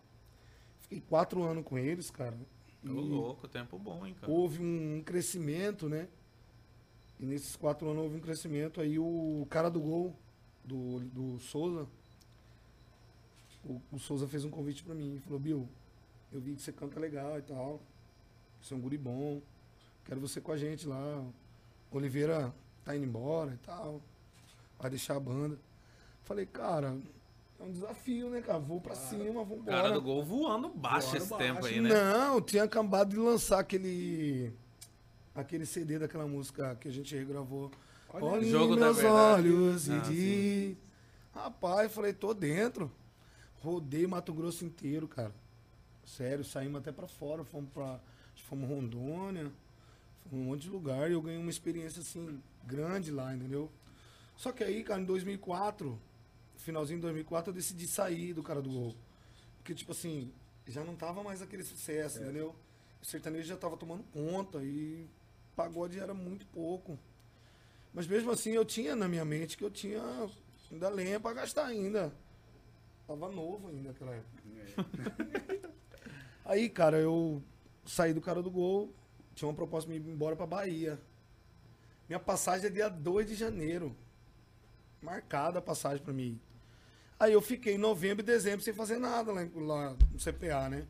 Fiquei quatro anos com eles, cara. Ô, E louco, tempo bom, hein, cara. houve um crescimento, né? E nesses quatro anos houve um crescimento. Aí o cara do gol, do, do Souza, o, o Souza fez um convite pra mim. Falou, Bill, eu vi que você canta legal e tal. Você é um guri bom. Quero você com a gente lá. Oliveira tá indo embora e tal. Vai deixar a banda. Falei, cara, é um desafio, né, cara? Vou pra cima, O vambora. cara do gol voando baixo esse baixo. tempo aí, né? Não, tinha acabado de lançar aquele aquele CD daquela música que a gente regravou. Olha Jogo em da meus olhos e Ah, diz. Rapaz, falei, tô dentro. Rodei Mato Grosso inteiro, cara. Sério, saímos até pra fora, fomos que Fomos Rondônia, fomos um monte de lugar e eu ganhei uma experiência assim, grande lá, entendeu? Só que aí, cara, em 2004, finalzinho de 2004, eu decidi sair do cara do gol. Porque, tipo assim, já não tava mais aquele sucesso, entendeu? O sertanejo já tava tomando conta e pagode era muito pouco. Mas mesmo assim, eu tinha na minha mente que eu tinha ainda lenha pra gastar ainda. Tava novo ainda naquela época. Aí, cara, eu saí do cara do gol, tinha uma proposta de ir embora pra Bahia. Minha passagem é dia 2 de janeiro. Marcada a passagem pra mim. Aí eu fiquei em novembro e dezembro sem fazer nada lá, lá no CPA, né?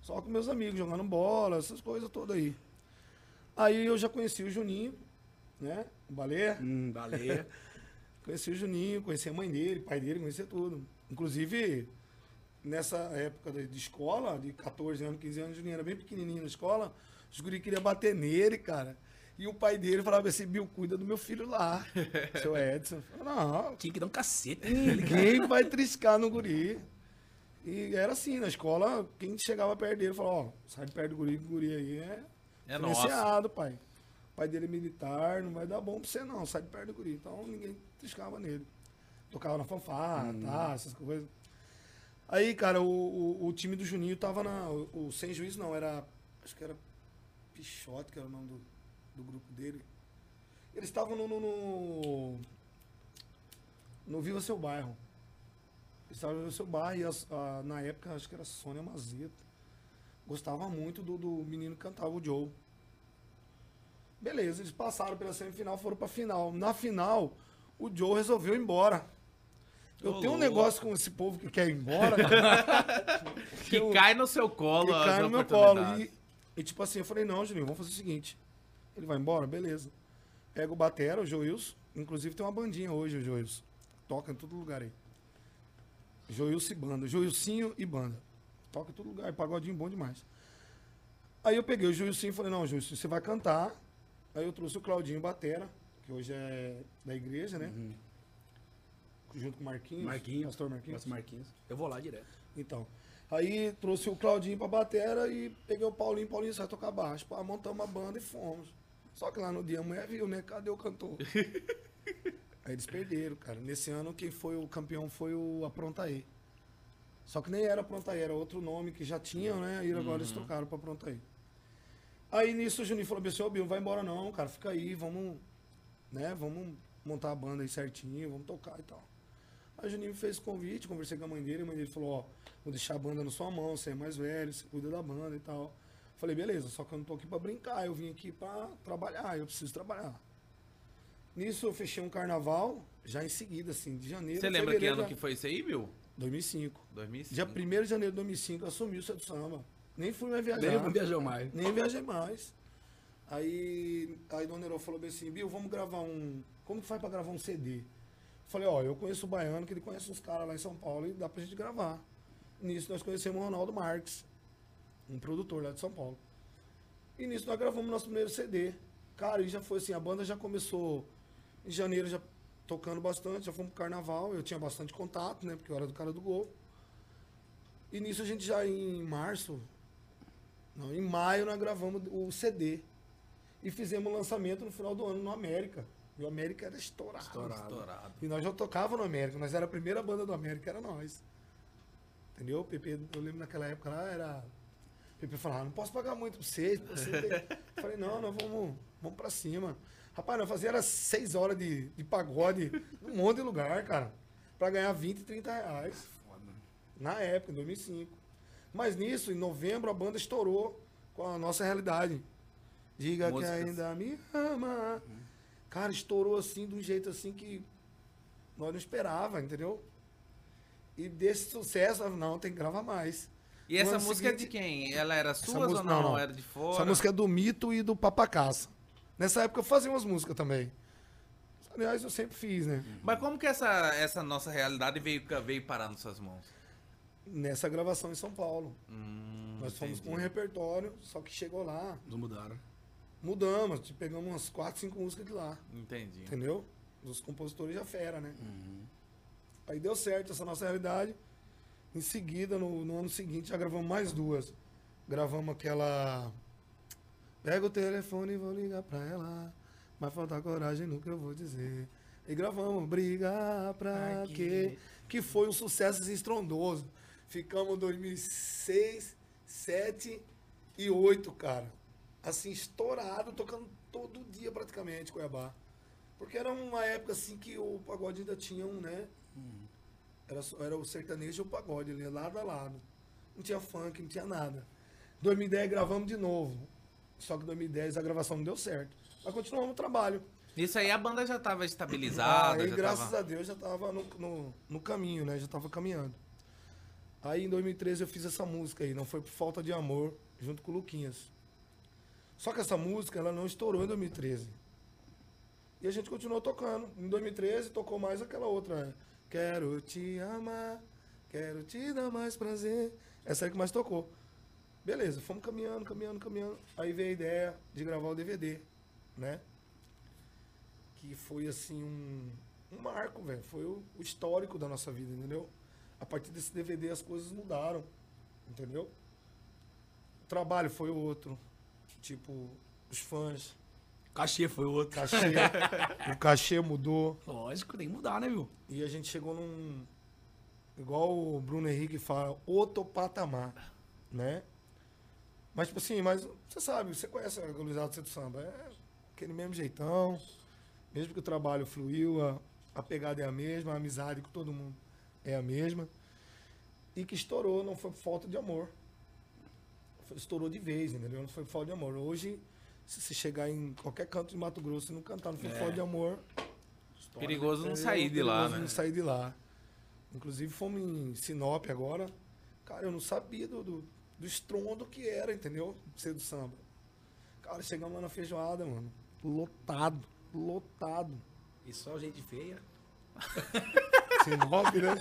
Só com meus amigos, jogando bola, essas coisas todas aí. Aí eu já conheci o Juninho, né? O Baleia. Hum, baleia. Conheci o Juninho, conheci a mãe dele, pai dele, conhecia tudo. Inclusive, nessa época de, escola, de 14 anos, 15 anos, o Juninho era bem pequenininho na escola, os guri queriam bater nele, cara. E o pai dele falava assim, Bill, cuida do meu filho lá, seu Edson. Falava, não, Tinha que dar um cacete ninguém vai triscar no guri. E era assim, na escola, quem chegava perto dele falava, ó, sai de perto do guri, que o guri aí é, É diferenciado, pai. O pai dele é militar, não vai dar bom pra você não, sai de perto do guri. Então ninguém triscava nele. Tocava na fanfarra, tá, essas coisas. Aí, cara, o, o, o time do Juninho tava na. O, o Sem Juiz não, era. Acho que era Pichote, que era o nome do, do grupo dele. Eles estavam no, no, no. no Viva Seu Bairro. Eles estavam no Viva Seu Bairro e a- na época, acho que era Sônia Mazeta. Gostava muito do, do menino que cantava o Joe. Beleza, eles passaram pela semifinal, foram pra final. Na final, o Joe resolveu ir embora. Eu Ô, tenho um louco. negócio com esse povo que quer ir embora. Que eu- cai no seu colo as cai no meu colo. E, e, tipo assim, eu falei, não, Juninho, vamos fazer o seguinte. Ele vai embora? Beleza. Pega o Batera, o Joilson. Inclusive tem uma bandinha hoje, o Joilson. Toca em todo lugar aí. Joilson e banda. Joilcinho e banda. Toca em todo lugar. Pagodinho bom demais. Aí eu peguei o Joilcinho e falei, não, Joilson, você vai cantar. Aí eu trouxe o Claudinho Batera, que hoje é da igreja, né? Junto com o Marquinhos. Marquinhos. Pastor Marquinhos. Pastor Marquinhos. Eu vou lá direto. Então. Aí trouxe o Claudinho pra batera e peguei o Paulinho, Paulinho, você vai tocar baixo. Pá, montamos uma banda e fomos. Só que lá no dia a mulher viu, né? Cadê o cantor? Aí eles perderam, cara. Nesse ano quem foi o campeão foi o Aprontaí. Só que nem era Aprontaí, era outro nome que já tinham, né? Aí agora eles trocaram pra Aprontaí. Aí nisso o Juninho falou assim, ô Bill, não vai embora não, cara, fica aí, vamos, né, vamos montar a banda aí certinho, vamos tocar e tal. Aí o Juninho me fez o convite, conversei com a mãe dele, a mãe dele falou, ó, vou deixar a banda na sua mão, você é mais velho, você cuida da banda e tal. Falei, beleza, só que eu não tô aqui pra brincar, eu vim aqui pra trabalhar, eu preciso trabalhar. Nisso eu fechei um carnaval, já em seguida, assim, de janeiro. Você lembra que ano já- que foi isso aí, Bill? 2005. 2005. Dia 1 de janeiro de 2005, eu assumi o Centro Samba. Nem fui mais viajar. Nem não viajou mais. Nem viajei mais. Aí, aí Dona Nerô falou bem assim, Bill, vamos gravar um... Como que faz pra gravar um CD? Falei, ó, eu conheço o Baiano, que ele conhece uns caras lá em São Paulo e dá pra gente gravar. Nisso nós conhecemos o Ronaldo Marques, um produtor lá de São Paulo. E nisso nós gravamos nosso primeiro CD. Cara, e já foi assim, a banda já começou em janeiro já tocando bastante, já fomos pro carnaval, eu tinha bastante contato, né? Porque eu era do cara do gol. E nisso a gente já em março, não, em maio nós gravamos o CD. E fizemos o lançamento no final do ano no América. E o América era estourado. Estourado. E nós já tocava no América, nós era a primeira banda do América, era nós. Entendeu? O PP, eu lembro naquela época lá, era. O PP falava, "Ah, não posso pagar muito pra vocês. pra você ter-" Eu Falei, não, nós vamos, vamos pra cima. Rapaz, nós fazia era seis horas de, de pagode num monte de lugar, cara. Pra ganhar 20, 30 reais. Na época, em 2005. Mas nisso, em novembro, a banda estourou com a nossa realidade. Diga Músicas. que ainda me ama. Cara, estourou assim, de um jeito assim que nós não esperava, entendeu? E desse sucesso, não, tem que gravar mais. E essa No ano música é de seguinte- quem? Ela era Essa sua ou não? não, não. Era de fora? Essa música é do Mito e do Papacaça. Nessa época eu fazia umas músicas também. Aliás, eu sempre fiz, né? Mas como que essa, essa nossa realidade veio, veio parar nas suas mãos? Nessa gravação em São Paulo. Hum, Nós fomos entendi. com um repertório, só que chegou lá, Não mudaram. Mudamos, pegamos umas 4, 5 músicas de lá. Entendi. Entendeu? Os compositores já fera, né? Aí deu certo essa nossa realidade. Em seguida, no, no ano seguinte, já gravamos mais duas. Gravamos aquela. Pega o telefone e vou ligar pra ela. Mas falta coragem no que eu vou dizer. E gravamos Briga pra quê? Que foi um sucesso assim, estrondoso. Ficamos em 2006, 2007 e 2008, cara. Assim, estourado, tocando todo dia praticamente, Cuiabá. Porque era uma época assim que o pagode ainda tinha um, né? Era, só- era o sertanejo e o pagode ali, lado a lado. Não tinha funk, não tinha nada. 2010 gravamos de novo. Só que em 2010 a gravação não deu certo. Mas continuamos o trabalho. Isso aí a banda já tava estabilizada. Aí, graças tava... a Deus, já tava no, no, no caminho, né? Já tava caminhando. Aí em 2013 eu fiz essa música aí, não foi por falta de amor, junto com o Luquinhas. Só que essa música, ela não estourou em 2013. E a gente continuou tocando. Em 2013 tocou mais aquela outra. né? Quero te amar, quero te dar mais prazer. Essa aí que mais tocou. Beleza, fomos caminhando, caminhando, caminhando. Aí veio a ideia de gravar o DVD, né? que foi assim um, um marco, velho. Foi o, o histórico da nossa vida, entendeu? A partir desse DVD as coisas mudaram, entendeu? O trabalho foi outro. Tipo, os fãs, Cachê foi outro. cachê, o cachê mudou. Lógico, tem que mudar, né, viu? E a gente chegou num. Igual o Bruno Henrique fala, outro patamar, né? Mas, tipo assim, mas você sabe, você conhece a Gurizada do Samba. É aquele mesmo jeitão. Mesmo que o trabalho fluiu, a, a pegada é a mesma, a amizade com todo mundo é a mesma. E que estourou, não foi por falta de amor. Estourou de vez, entendeu? Não foi falta de amor. Hoje, se você chegar em qualquer canto de Mato Grosso e não cantar, não foi É. de amor, Perigoso não Entendeu? sair de lá, Perigoso né? Não sair de lá. Inclusive fomos em Sinop agora. Cara, eu não sabia do, do, do estrondo que era, entendeu? Ser do samba. Cara, chegamos lá na feijoada, mano. Lotado, lotado. E só gente feia. Sinop, né?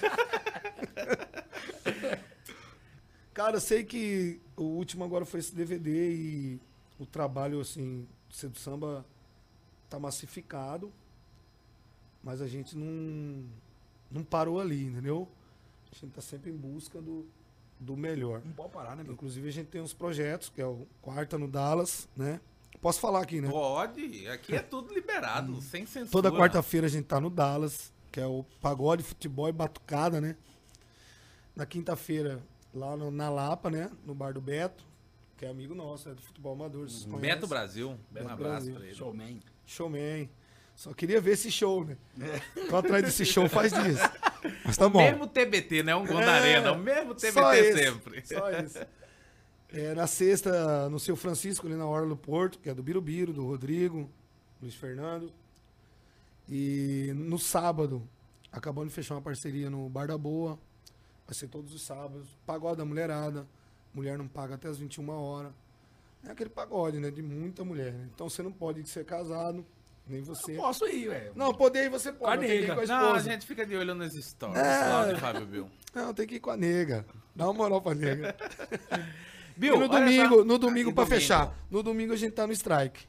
Cara, eu sei que o último agora foi esse DVD e o trabalho, assim, do Samba tá massificado. Mas a gente não, não parou ali, entendeu? A gente tá sempre em busca do, do melhor. Não pode parar, né, meu? Inclusive a gente tem uns projetos, que é o Quarta no Dallas, né? Posso falar aqui, né? Pode, aqui é tudo liberado, sem censura. Toda quarta-feira a gente tá no Dallas, que é o pagode, futebol e batucada, né? Na quinta-feira, lá no- na Lapa, né? No bar do Beto, que é amigo nosso, é do futebol amador. vocês Beto conhecem. Brasil, Beto um abraço Brasil. pra ele. Showman. Showman. Só queria ver esse show, né? Tô atrás desse show faz dias. Mas tá o bom. mesmo TBT, né? Um gol na É, arena, o mesmo TBT só esse, sempre. Só isso. É, na sexta, no seu Francisco, ali na Hora do Porto, que é do Birubiru, do Rodrigo, Luiz Fernando. E no sábado, acabamos de fechar uma parceria no Bar da Boa. Vai ser todos os sábados. Pagode da mulherada. Mulher não paga até as 21 horas. É aquele pagode, né? De muita mulher. né? Então você não pode ser casado, nem você. Posso ir, velho. Não, poder ir você Com a pode. que ir nega. com a Não, a gente fica de olho nos stories É. lá do Fábio Bill. Não, tem que ir com a nega. Dá uma moral pra nega. Bill, e no domingo, no domingo pra domingo? fechar. No domingo a gente tá no strike.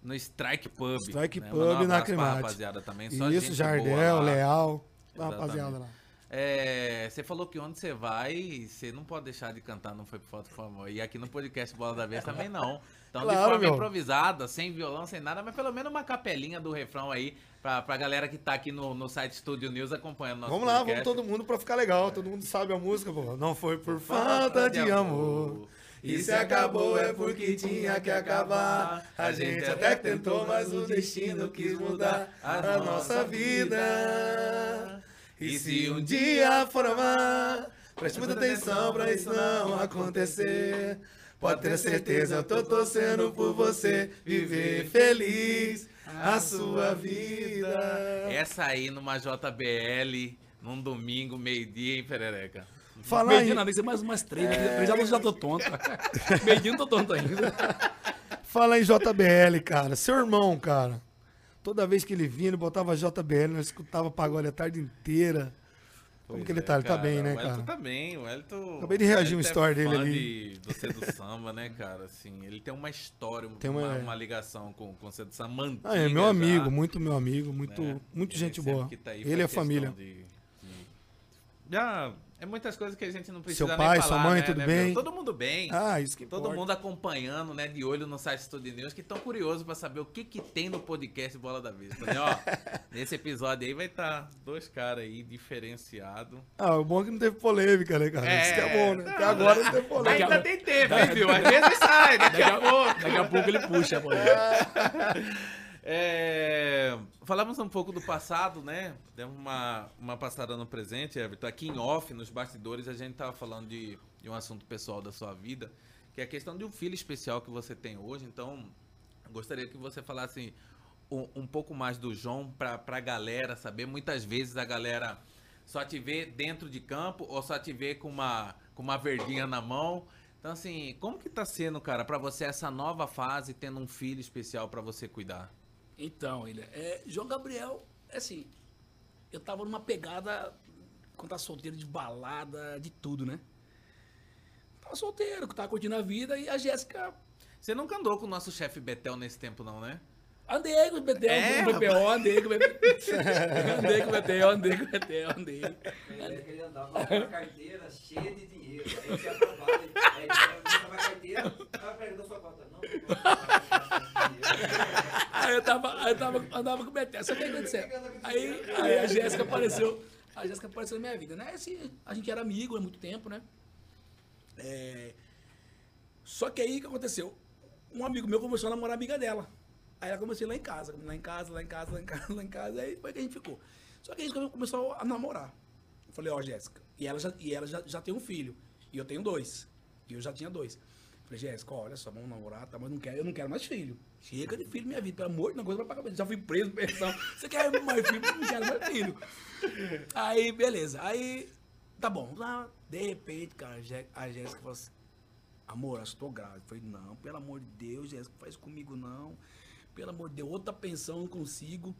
No Strike Pub. Strike né? Pub um na Cremate. rapaziada também. Só Isso, gente Jardel, boa lá. Leal, a Exatamente. rapaziada lá. É, você falou que onde você vai, você não pode deixar de cantar Não Foi Por Foto, por favor. E aqui no podcast Bola da Vez também não. Então, de Claro, forma meu. improvisada, sem violão, sem nada, mas pelo menos uma capelinha do refrão aí, pra, pra galera que tá aqui no, no site Studio News acompanhando nosso Vamos lá, vamos podcast. todo mundo pra ficar legal. Todo mundo sabe a música, pô. Não foi por falta de amor. E se acabou é porque tinha que acabar. A gente até tentou, mas o destino quis mudar a nossa vida. E se um dia for amar, preste muita atenção pra isso não acontecer. Pode ter certeza, eu tô torcendo por você viver feliz a sua vida. Essa aí numa JBL, num domingo, meio-dia, hein, Perereca? Falar Meio em, dia não, tem que ser mais umas três. né? Eu já, já tô tonto. Meio dia não tô tonto ainda. Fala em JBL, cara. Seu irmão, cara. Toda vez que ele vinha, ele botava JBL, nós escutava pagode a tarde inteira. Como Pois que ele é, tá? Ele tá bem, né, O Elton cara? tá bem, o Elton... Acabei de reagir um Elton story é dele ali. De, do Cê do Samba, né, cara? Assim, ele tem uma história, Tem uma, uma- uma ligação com, com o Cê do Samba antiga Ah, é meu já, amigo, muito meu amigo, muito, né? muito gente boa. tá ele é família. de- de- Já, é muitas coisas que a gente não precisa Seu nem pai, falar, sua mãe, né, tudo né, bem? meu? Todo mundo bem. Ah, isso que Todo importa. mundo acompanhando, né, de olho no site Studio News, que estão curiosos pra saber o que que tem no podcast Bola da Vez. Né? Ó, nesse episódio aí vai estar dois caras aí diferenciados. Ah, o bom é que não teve polêmica, né, cara? Isso que é bom, né? Até agora não teve polêmica. Ainda tem tempo, hein, viu? Às vezes sai, daqui a pouco. Daqui a pouco ele puxa, pô. É, falamos um pouco do passado, né? Demos uma, uma passada no presente, Everton. Aqui em off, nos bastidores, a gente tava falando de, de um assunto pessoal da sua vida, que é a questão de um filho especial que você tem hoje. Então, gostaria que você falasse um, um pouco mais do João pra, pra galera saber. Muitas vezes a galera só te vê dentro de campo ou só te vê com uma, com uma verdinha na mão. Então, assim, como que tá sendo, cara, pra você essa nova fase, tendo um filho especial pra você cuidar? Então, ele é, João Gabriel, é assim, eu tava numa pegada quando tá solteiro de balada, de tudo, né? Tava solteiro, tava curtindo a vida e a Jéssica Você nunca andou com o nosso chefe Betel nesse tempo, não, né? Andei com o BTL, É, com o BPO, andei com o BPO. andei com o BTL, andei com o BTL, andei. Ele, ele andava com a carteira cheia de dinheiro. Aí tinha trabalho. Aí ele mostrava a carteira. Tava pegando sua conta. Não, Aí eu tava, eu tava, andava com o BTL. Só que aconteceu. Aí, aí a Jéssica apareceu. A Jéssica apareceu na minha vida, né? Assim, a gente era amigo há muito tempo, né? É, Só que aí o que aconteceu? Um amigo meu começou a namorar a amiga dela. Aí ela começou lá em casa, lá em casa, lá em casa, lá em casa, lá em casa, aí foi que a gente ficou. Só que a gente começou a namorar. Eu falei, ó, Jéssica, e ela, já, e ela já, já tem um filho, e eu tenho dois. E eu já tinha dois. Eu falei, Jéssica, olha só, vamos namorar, tá, mas não quero, eu não quero mais filho. Chega de filho minha vida, pelo amor de Deus, pra pagar. Já fui preso, pensão. Você quer mais filho? Não quero mais filho. Aí, beleza. Aí, tá bom. Lá, de repente, cara, a Jé- a Jéssica falou assim, amor, que tô grávida. Eu falei, não, pelo amor de Deus, Jéssica, faz comigo não. Pelo amor de Deus, outra pensão, não consigo.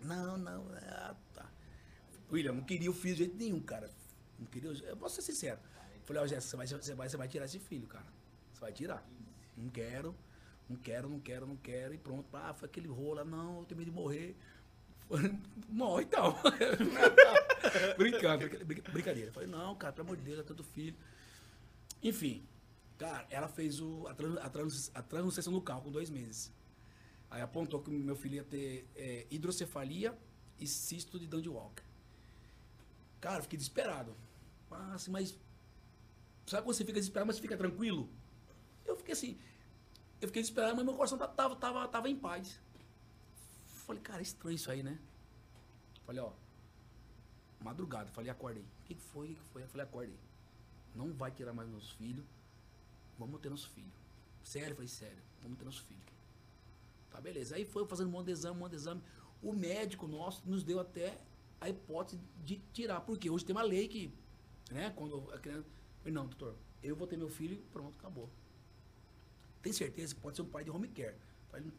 Não, não, ah, tá. William, não queria o filho de jeito nenhum, cara. Não queria, eu vou ser sincero. Eu falei, ó, Jéssica, você vai, você, vai, você vai tirar esse filho, cara. Vai tirar. Não quero, não quero, não quero, não quero. E pronto, ah, foi aquele rola, não, eu tenho medo de morrer. Morre então. Brincando, brinca- brincadeira. Falei, não, cara, pelo amor de Deus, é todo filho. Enfim, Cara, ela fez o, a, trans, a, trans, a transnunciação do carro com dois meses. Aí apontou que meu filho ia ter é, hidrocefalia e cisto de Dandy Walker. Cara, fiquei desesperado. Assim, mas. Sabe quando você fica desesperado, mas fica tranquilo? Eu fiquei assim. Eu fiquei desesperado, mas meu coração ta- tava, tava, tava em paz. Falei, cara, é estranho isso aí, né? Falei, ó. Madrugada, falei, acordei. O que foi? O que foi? Eu falei, acordei. Não vai tirar mais meus filhos. Vamos ter nosso filho. Sério? Falei, sério. Vamos ter nosso filho. Tá, beleza. Aí foi fazendo um monte de exame, um monte de exame. O médico nosso nos deu até a hipótese de tirar. Porque hoje tem uma lei que, né, quando a criança... Não, doutor, eu vou ter meu filho pronto, acabou. Tem certeza pode ser um pai de home care.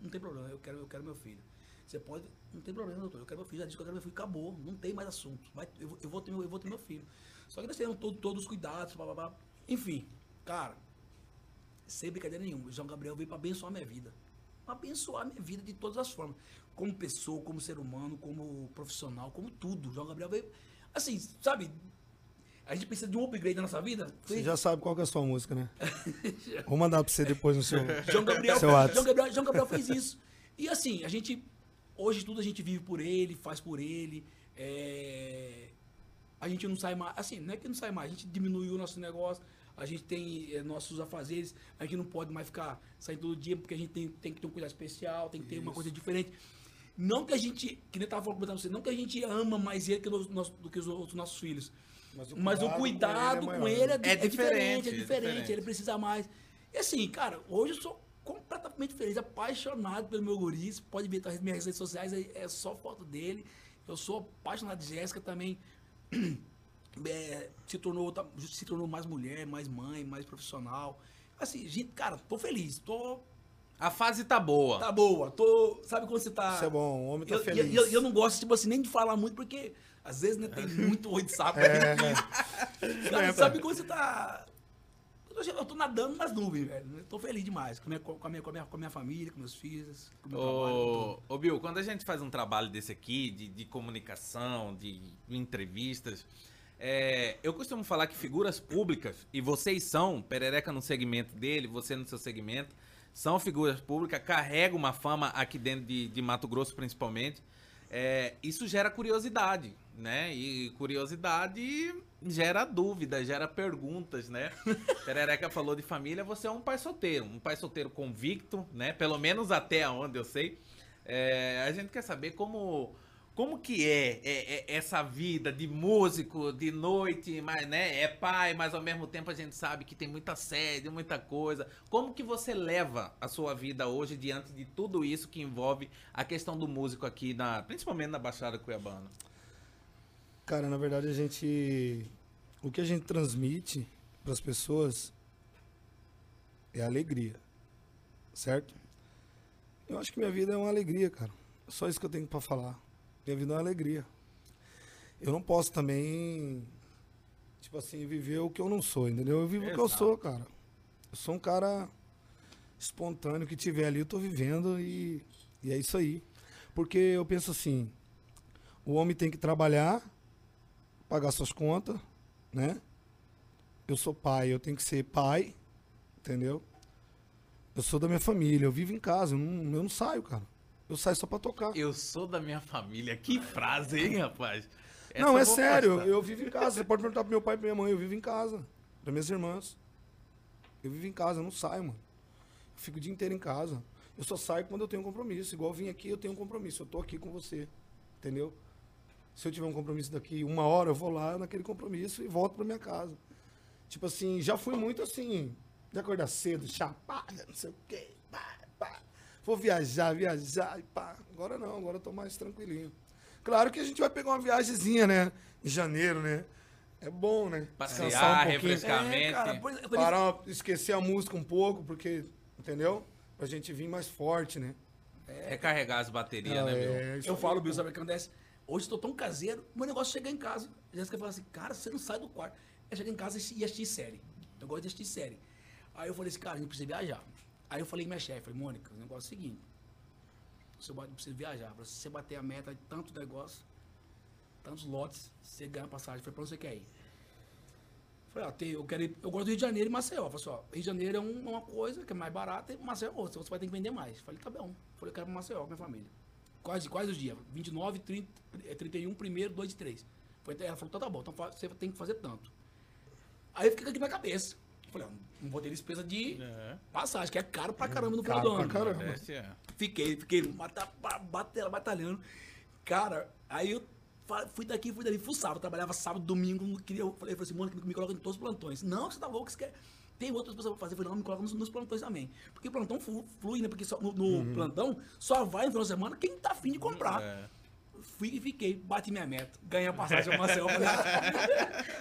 Não, tem problema, eu quero, eu quero meu filho. Você pode, não tem problema, doutor, eu quero meu filho, já disse que eu quero meu filho, acabou, não tem mais assunto. Vai, eu, eu, vou ter eu vou ter meu filho. Só que nós temos todo, todos os cuidados, blá, blá, blá. Enfim, cara, sem brincadeira nenhuma, João Gabriel veio para abençoar minha vida. Pra abençoar minha vida de todas as formas. Como pessoa, como ser humano, como profissional, como tudo. João Gabriel veio. Assim, sabe? A gente precisa de um upgrade na nossa vida. Você já sabe qual é a sua música, né? Vou mandar pra você depois no seu. João Gabriel, Seu. João, Gabriel, João Gabriel fez isso. E assim, a gente. Hoje tudo a gente vive por ele, faz por ele. é, a gente não sai mais. Assim, não é que não sai mais, a gente diminuiu o nosso negócio, a gente tem é, nossos afazeres, a gente não pode mais ficar saindo todo dia, porque a gente tem, tem que ter um cuidado especial, tem que ter uma coisa diferente. Não que a gente, que nem eu tava falando pra você, não que a gente ama mais ele que nossos- do que os outros nossos filhos. Mas o cuidado, com ele é, di- É é diferente, diferente, é é diferente, ele precisa mais. E assim, cara, hoje eu sou completamente feliz, apaixonado pelo meu guri. Você pode ver nas minhas redes sociais, é, é só foto dele. Eu sou apaixonado de Jéssica também. É, se, tornou, outra- se tornou mais mulher, mais mãe, mais profissional. Assim, gente, cara, tô feliz, tô. A fase tá boa. Tá boa, tô. Sabe quando você tá. Isso é bom, o homem tá Eu, eu, feliz. eu- eu não gosto, tipo assim, nem de falar muito, porque às vezes né, tem muito olho de sapo. É, Sabe, sabe quando você tá. Eu tô, nadando nas nuvens, velho. Eu tô feliz demais com a minha, com a minha, com a minha, com a minha família, com meus filhos, com o meu trabalho. Ô, tudo. ô Bill, quando a gente faz um trabalho desse aqui, de, de comunicação, de entrevistas, é, eu costumo falar que figuras públicas, e vocês são, Perereca no segmento dele, você no seu segmento, são figuras públicas, carregam uma fama aqui dentro de, de Mato Grosso principalmente. É, isso gera curiosidade, né? E curiosidade gera dúvida, gera perguntas, né? Perereca falou de família, você é um pai solteiro, um pai solteiro convicto, né? Pelo menos até onde eu sei. É, a gente quer saber como como que é, é- é essa vida de músico de noite, mas né, é pai, mas ao mesmo tempo a gente sabe que tem muita sede, muita coisa. Como que você leva a sua vida hoje diante de tudo isso que envolve a questão do músico aqui na, principalmente na Baixada Cuiabana? Cara, na verdade a gente. O que a gente transmite para as pessoas é alegria. Certo? Eu acho que minha vida é uma alegria, cara. Só isso que eu tenho para falar. Minha vida é uma alegria. Eu não posso também, tipo assim, viver o que eu não sou, entendeu? Eu vivo o que eu Exato. sou, cara. Eu sou um cara espontâneo que tiver ali, eu tô vivendo e, e é isso aí. Porque eu penso assim, o homem tem que trabalhar, pagar suas contas, né? Eu sou pai, eu tenho que ser pai, entendeu? Eu sou da minha família, eu vivo em casa, eu não, eu não saio, cara. Eu saio só pra tocar. Eu sou da minha família. Que frase, hein, rapaz? Essa não, é sério, postar. eu vivo em casa. Você pode perguntar pro meu pai e pra minha mãe, eu vivo em casa. Para minhas irmãs. Eu vivo em casa, eu não saio, mano. Eu fico o dia inteiro em casa. Eu só saio quando eu tenho um compromisso. Igual eu vim aqui, eu tenho um compromisso. Eu tô aqui com você. Entendeu? Se eu tiver um compromisso daqui uma hora, eu vou lá naquele compromisso e volto pra minha casa. Tipo assim, já fui muito assim, de acordar cedo, chapada, não sei o quê. Vou viajar, viajar e pá. Agora não, agora eu tô mais tranquilinho. Claro que a gente vai pegar uma viagemzinha, né? Em janeiro, né? É bom, né? Passear, um. Basicamente. É, cara, por Parar, esquecer a música um pouco, porque, entendeu? Pra gente vir mais forte, né? Recarregar as baterias, né? É, isso Eu aí, falo. Bill, sabe o que acontece? Hoje eu tô tão caseiro, meu negócio é chegar em casa. A Jéssica fala assim, cara, você não sai do quarto. É chegar em casa e assistir série. Eu gosto de assistir série. Aí eu falei assim, cara, a gente precisa viajar. Aí eu falei com minha chefe, falei, Mônica, o negócio é o seguinte. Você precisa viajar. Se você bater a meta de tanto negócio, tantos lotes, você ganha passagem. Falei, pra onde você quer ir? Falei, ó, tem, eu, quero ir- eu gosto do Rio de Janeiro e Maceió. Falei assim, ó, Rio de Janeiro é um- uma coisa que é mais barata e Maceió é outra. Você vai ter que vender mais. Falei, tá bom. Falei, eu quero pra Maceió com minha família. Quase, quase os dias. 29, 30, eh, 31, primeiro, 2 e 3. Foi, ela falou, então tá bom, então você tem que fazer tanto. Aí fiquei aqui na cabeça. Falei, não vou ter despesa de É. passagem, que é caro pra caramba no final Caro do ano. caramba. É. Fiquei, fiquei bata- batalhando. Cara, aí eu fui daqui, fui dali, fuçava. Trabalhava sábado, domingo, não queria. Eu falei, falei assim, Mônica, me coloca em todos os plantões. Não, você tá louco, você quer. Tem outras pessoas pra fazer. Eu falei, não, me coloca nos, nos plantões também. Porque o plantão flu- flui, né? Porque só- no, no plantão só vai no final de semana quem tá afim de comprar. É. Fui e fiquei, bati minha meta. Ganhei a passagem ao Marcel. Falei,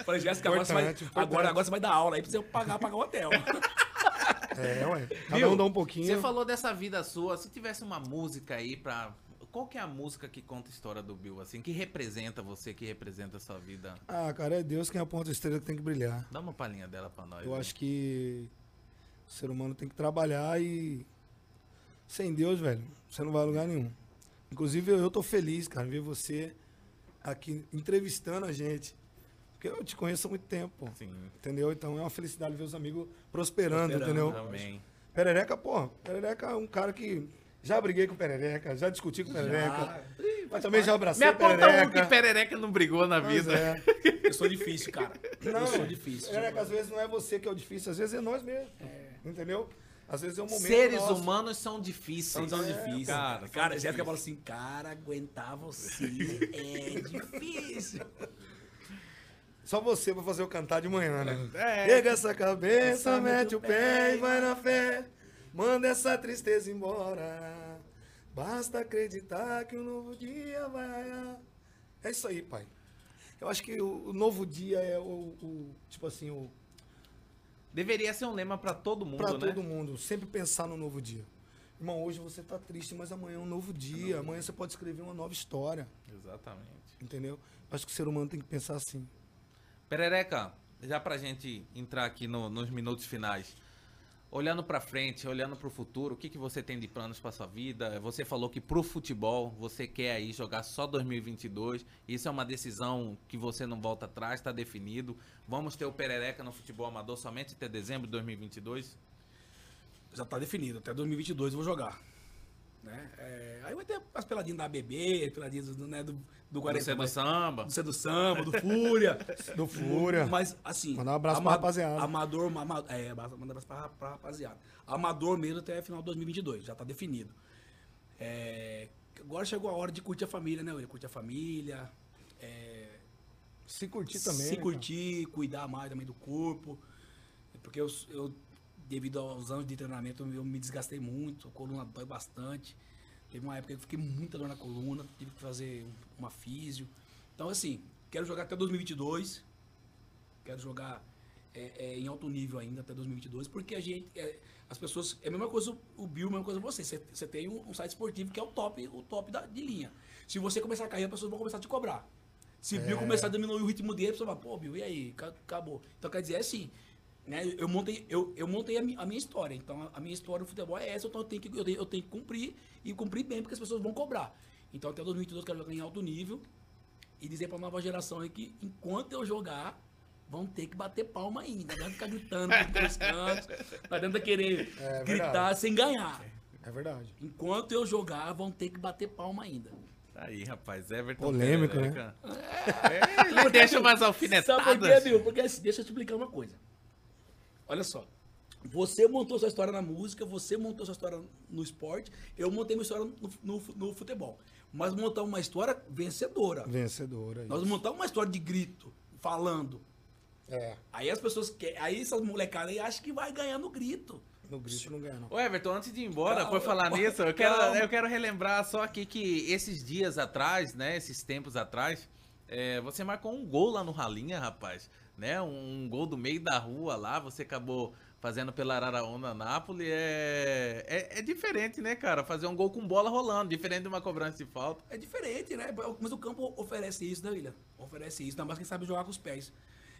falei Jéssica, agora você, vai, Importante, agora, agora você vai dar aula aí pra você pagar, pagar o hotel. É, ué. Cada Viu? um dá um pouquinho. Você falou dessa vida sua. Se tivesse uma música aí pra. Qual que é a música que conta a história do Bill, assim? Que representa você, que representa a sua vida? Ah, cara, é Deus quem aponta a estrela que tem que brilhar. Dá uma palhinha dela pra nós. Eu né? acho que o ser humano tem que trabalhar e sem Deus, velho, você não vai a lugar nenhum. Inclusive eu, tô feliz, cara, ver você aqui entrevistando a gente. Porque eu te conheço há muito tempo, pô, Sim. entendeu? Então é uma felicidade ver os amigos prosperando, Prosperando, entendeu? Amém. Perereca, pô, Perereca é um cara que já briguei com Perereca, já discuti com Perereca, mas também já abracei Me aponta Perereca. um que Perereca não brigou na vida. é. Eu sou difícil, cara. eu sou difícil. Perereca, às vezes não é você que é o difícil, às vezes é nós mesmo. Entendeu? Às vezes é um momento. Seres nosso. humanos são difíceis. São tão difíceis. cara, Cara, são cara Jéssica fala assim, cara, aguentar você é difícil. Só você pra fazer eu cantar de manhã, né? É. Pega essa cabeça, mete o pé e vai na fé. Manda essa tristeza embora. Basta acreditar que um novo dia vai. É isso aí, pai. Eu acho que o, o novo dia é o, o- tipo assim, o Deveria ser um lema pra todo mundo, para né? todo mundo, sempre pensar no novo dia. Irmão, hoje você tá triste, mas amanhã é um novo dia. Amanhã você pode escrever uma nova história, Exatamente. entendeu? Acho que o ser humano tem que pensar assim. Perereca, já pra gente entrar aqui no- nos minutos finais. Olhando pra frente, olhando pro futuro, o que, que você tem de planos pra sua vida? Você falou que pro futebol você quer aí jogar só 2022. Isso é uma decisão que você não volta atrás, tá definido. Vamos ter o Perereca no futebol amador somente até dezembro de 2022? Já tá definido, até 2022 eu vou jogar. Né? É, aí vai ter as peladinhas da ABB, as peladinhas do, né, do, do é do samba? do Samba, do Fúria. Do Fúria. Mas, assim. Mandar um abraço pra rapaziada. Amador, ama- é, mandar um abraço pra, pra rapaziada. Amador mesmo até final de 2022, já tá definido. É, agora chegou a hora de curtir a família, né, William? Curtir a família. é, Se curtir também. se né, cara? curtir, cuidar mais também do corpo. Porque eu, eu, devido aos anos de treinamento, eu me desgastei muito, a coluna dói bastante. Teve uma época que eu fiquei muita dor na coluna, tive que fazer uma físio. Então, assim, quero jogar até 2022. Quero jogar é, é, em alto nível ainda até 2022, porque a gente, é, as pessoas, é a mesma coisa o Bill, a mesma coisa você. Você, tem um, um site esportivo que é o top, o top da, de linha. Se você começar a cair, as pessoas vão começar a te cobrar. Se o Bill começar a diminuir o ritmo dele, a pessoa vai, pô, Bill, e aí? Ca- Acabou. Então, quer dizer, é assim, né? Eu montei, eu, eu montei a, mi- a minha história. Então, a, a minha história no futebol é essa, então eu tenho, que, eu, tenho, eu tenho que cumprir e cumprir bem, porque as pessoas vão cobrar. Então, até 2022 eu quero jogar em alto nível e dizer pra nova geração aí que enquanto eu jogar, vão ter que bater palma ainda. Não adianta ficar gritando por todos os cantos, não adianta querer É gritar verdade. sem ganhar. É verdade. Enquanto eu jogar, vão ter que bater palma ainda. Aí, rapaz, Everton. Polêmico, né? Perereca. É, ele deixa Sabe alfinetadas. por quê, Bill? Porque assim, deixa eu te explicar uma coisa. Olha só. Você montou sua história na música, você montou sua história no esporte, eu montei minha história no, no, no futebol. Mas montar uma história vencedora. Vencedora. Nós montamos uma história de grito, falando. É. Aí as pessoas querem. Aí essas molecadas aí acham que vai ganhar no grito. No grito não ganha, não. Ô Everton, antes de ir embora, Calma, por falar nisso, eu quero, calma. eu quero relembrar só aqui que esses dias atrás, né, esses tempos atrás, é, você marcou um gol lá no Ralinha, rapaz, né, um, gol do meio da rua lá, você acabou fazendo pela Araraona Nápoles, é, é, é diferente, né, cara, fazer um gol com bola rolando, diferente de uma cobrança de falta. É diferente, né? Mas o campo oferece isso, né, William? Oferece isso. Ainda mais quem sabe jogar com os pés.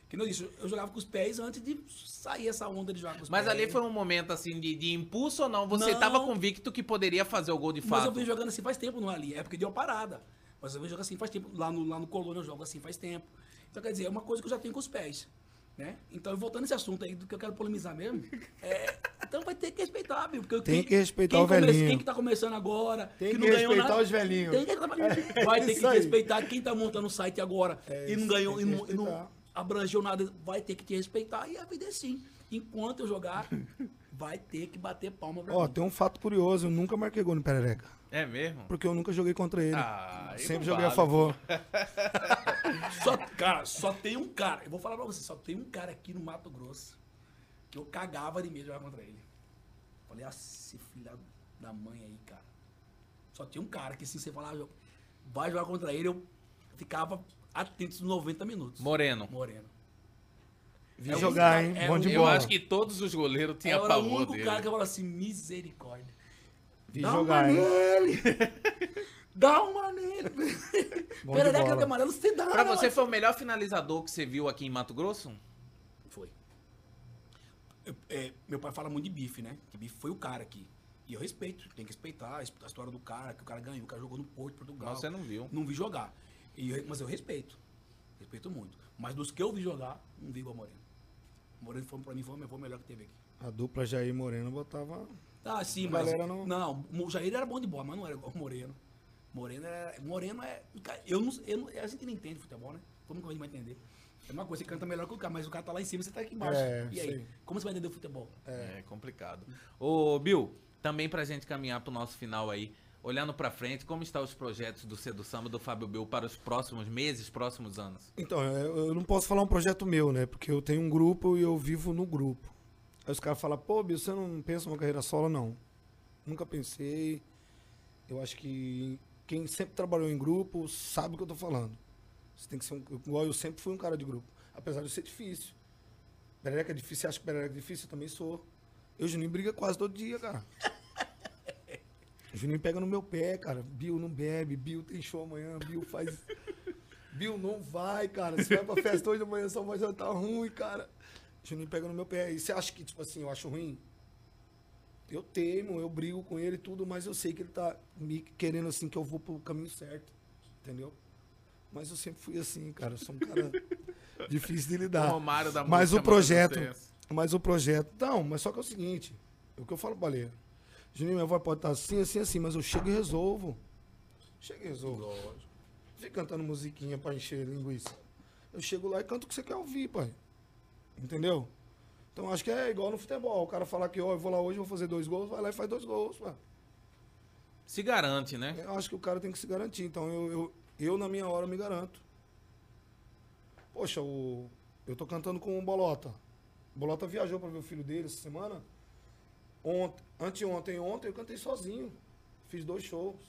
Que não disse, eu jogava com os pés antes de sair essa onda de jogar com os Mas pés. ali foi um momento, assim, de, de impulso ou não? Você Não. tava convicto que poderia fazer o gol de Mas eu fato? venho jogando assim faz tempo no Ali, é porque deu parada. Mas eu venho jogando assim faz tempo. Lá no, lá no Colônia eu jogo assim faz tempo. Então quer dizer, é uma coisa que eu já tenho com os pés. Né? Então, voltando nesse assunto aí do que eu quero polemizar mesmo, é, então vai ter que respeitar, meu. Porque Tem quem- que respeitar o come- velhinho. Quem que tá começando agora, Tem que que não ganhou respeitar nada, os velhinhos. Tem que, vai ter isso que respeitar quem tá montando o site agora É e não ganhou, e não, e não abrangeu nada, vai ter que te respeitar. E a vida é assim. Enquanto eu jogar, vai ter que bater palma pra Ó, mim. tem um fato curioso, eu nunca marquei gol no Perereca. É mesmo? Porque eu nunca joguei contra ele. Ah, Sempre joguei a vale. favor. Só, cara, só tem um cara. Eu vou falar pra você, só tem um cara aqui no Mato Grosso que eu cagava de medo de jogar contra ele. Falei, ah, esse filho da- mãe aí, cara. Só tinha um cara que se você falar, vai jogar contra ele, eu ficava atento nos 90 minutos. Moreno. Moreno. Vi É jogar, hein? é Bom de Eu bola. acho que todos os goleiros tinham Era o pavor único dele. cara que eu falava assim, misericórdia. Dá jogar, uma hein? nele! Dá uma nele! Bom de Perereca bola. de amarelo, você dá. Pra você foi o melhor finalizador que você viu aqui em Mato Grosso? Foi. Eu- é, meu pai fala muito de bife, né? Que bife foi o cara aqui. E eu respeito, tem que respeitar a his- a história do cara, que o cara ganhou, o cara jogou no Porto, Portugal. Mas você não viu. Não vi jogar. E eu- mas eu respeito. Respeito muito. Mas dos que eu vi jogar, não vi igual o Moreno. Moreno foi, pra mim foi o melhor que teve aqui. A dupla Jair Moreno botava. Ah, sim, mas. não- Não, o Jair era bom de bola, mas não era igual o Moreno. Moreno era. Moreno é. Eu não, eu não, a gente não entende futebol, né? Como que a gente vai entender? É uma coisa, você canta melhor que o cara, mas o cara tá lá em cima e você tá aqui embaixo. É, e aí? sei. Como você vai entender o futebol? É, complicado. Ô, Bill, também pra gente caminhar pro nosso final aí, olhando pra frente, como estão os projetos do Cedo Samba do Fábio Bill para os próximos meses, próximos anos? Então, eu não posso falar um projeto meu, né? Porque eu tenho um grupo e eu vivo no grupo. Aí os caras falam, pô, Bill, você não pensa numa carreira solo? Não. Nunca pensei. Eu acho que quem sempre trabalhou em grupo sabe o que eu tô falando. Você tem que ser um. Igual eu sempre fui um cara de grupo. Apesar de ser difícil. Perereca é difícil, você acha que Perereca é difícil? Eu também sou. Eu e o Juninho briga quase todo dia, cara. O Juninho pega no meu pé, cara. Bill não bebe, Bill tem show amanhã, Bill faz. Bill não vai, cara. Você vai pra festa hoje amanhã, só vai jantar ruim, cara. Juninho pega no meu pé. E você acha que, tipo assim, eu acho ruim? Eu teimo, eu brigo com ele e tudo, mas eu sei que ele tá me querendo assim que eu vou pro caminho certo. Entendeu? Mas eu sempre fui assim, cara. Eu sou um cara difícil de lidar. O Romário da Mas o projeto, Mato Grossense. mas o projeto, não, mas só que é o seguinte, é o que eu falo pra Baleia. Juninho, minha voz pode estar assim, assim, assim, mas eu chego e resolvo. Chego e resolvo. Fica cantando musiquinha pra encher linguiça. Eu chego lá e canto o que você quer ouvir, pai. Entendeu? Então acho que é igual no futebol. O cara falar que, ó, eu vou lá hoje, vou fazer dois gols, vai lá e faz dois gols, pai. Se garante, né? Eu acho que o cara tem que se garantir. Então eu, eu, eu na minha hora, me garanto. Poxa, o, eu tô cantando com o Bolota. O Bolota viajou pra ver o filho dele essa semana. Ontem, anteontem, ontem eu cantei sozinho. Fiz dois shows.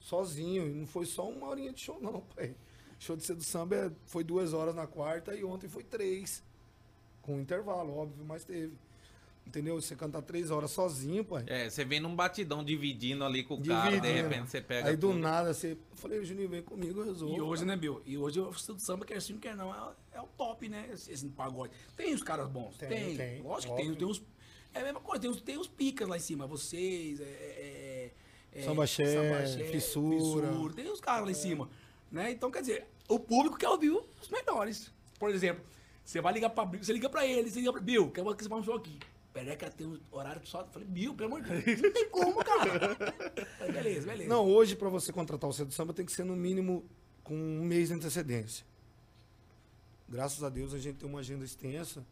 Sozinho. E não foi só uma horinha de show, não, pai. Show de samba é- foi duas horas na quarta e ontem foi três. Com intervalo, óbvio, mas teve. Entendeu? Você cantar três horas sozinho, pai. É, você vem num batidão dividindo ali com o cara, de Dividindo. repente você pega. Aí do tudo. nada você. Eu falei, Juninho, vem comigo, eu resolvo. E hoje, cara. né, Bill? E hoje o estudo samba, quer sim, quer não, é, é o top, né? Esse, esse pagode. Tem os caras bons? Tem, Tem. tem, Lógico que tem. Tem os, é a mesma coisa, tem os, tem os picas lá em cima. Vocês, é... é, é Samba Xé, Fissura. Tem os caras lá em cima. Né? Então, quer dizer, o público quer ouvir os melhores. Por exemplo, você vai ligar pra Bill, você liga pra ele, você liga pra Bill, quer que você faça um show aqui. Pereca tem um horário só. Eu falei, Bill, pelo amor de Deus, não tem como, cara. Falei, beleza, beleza. Não, hoje pra você contratar o Cedo Samba tem que ser no mínimo com um mês de antecedência. Graças a Deus a gente tem uma agenda extensa,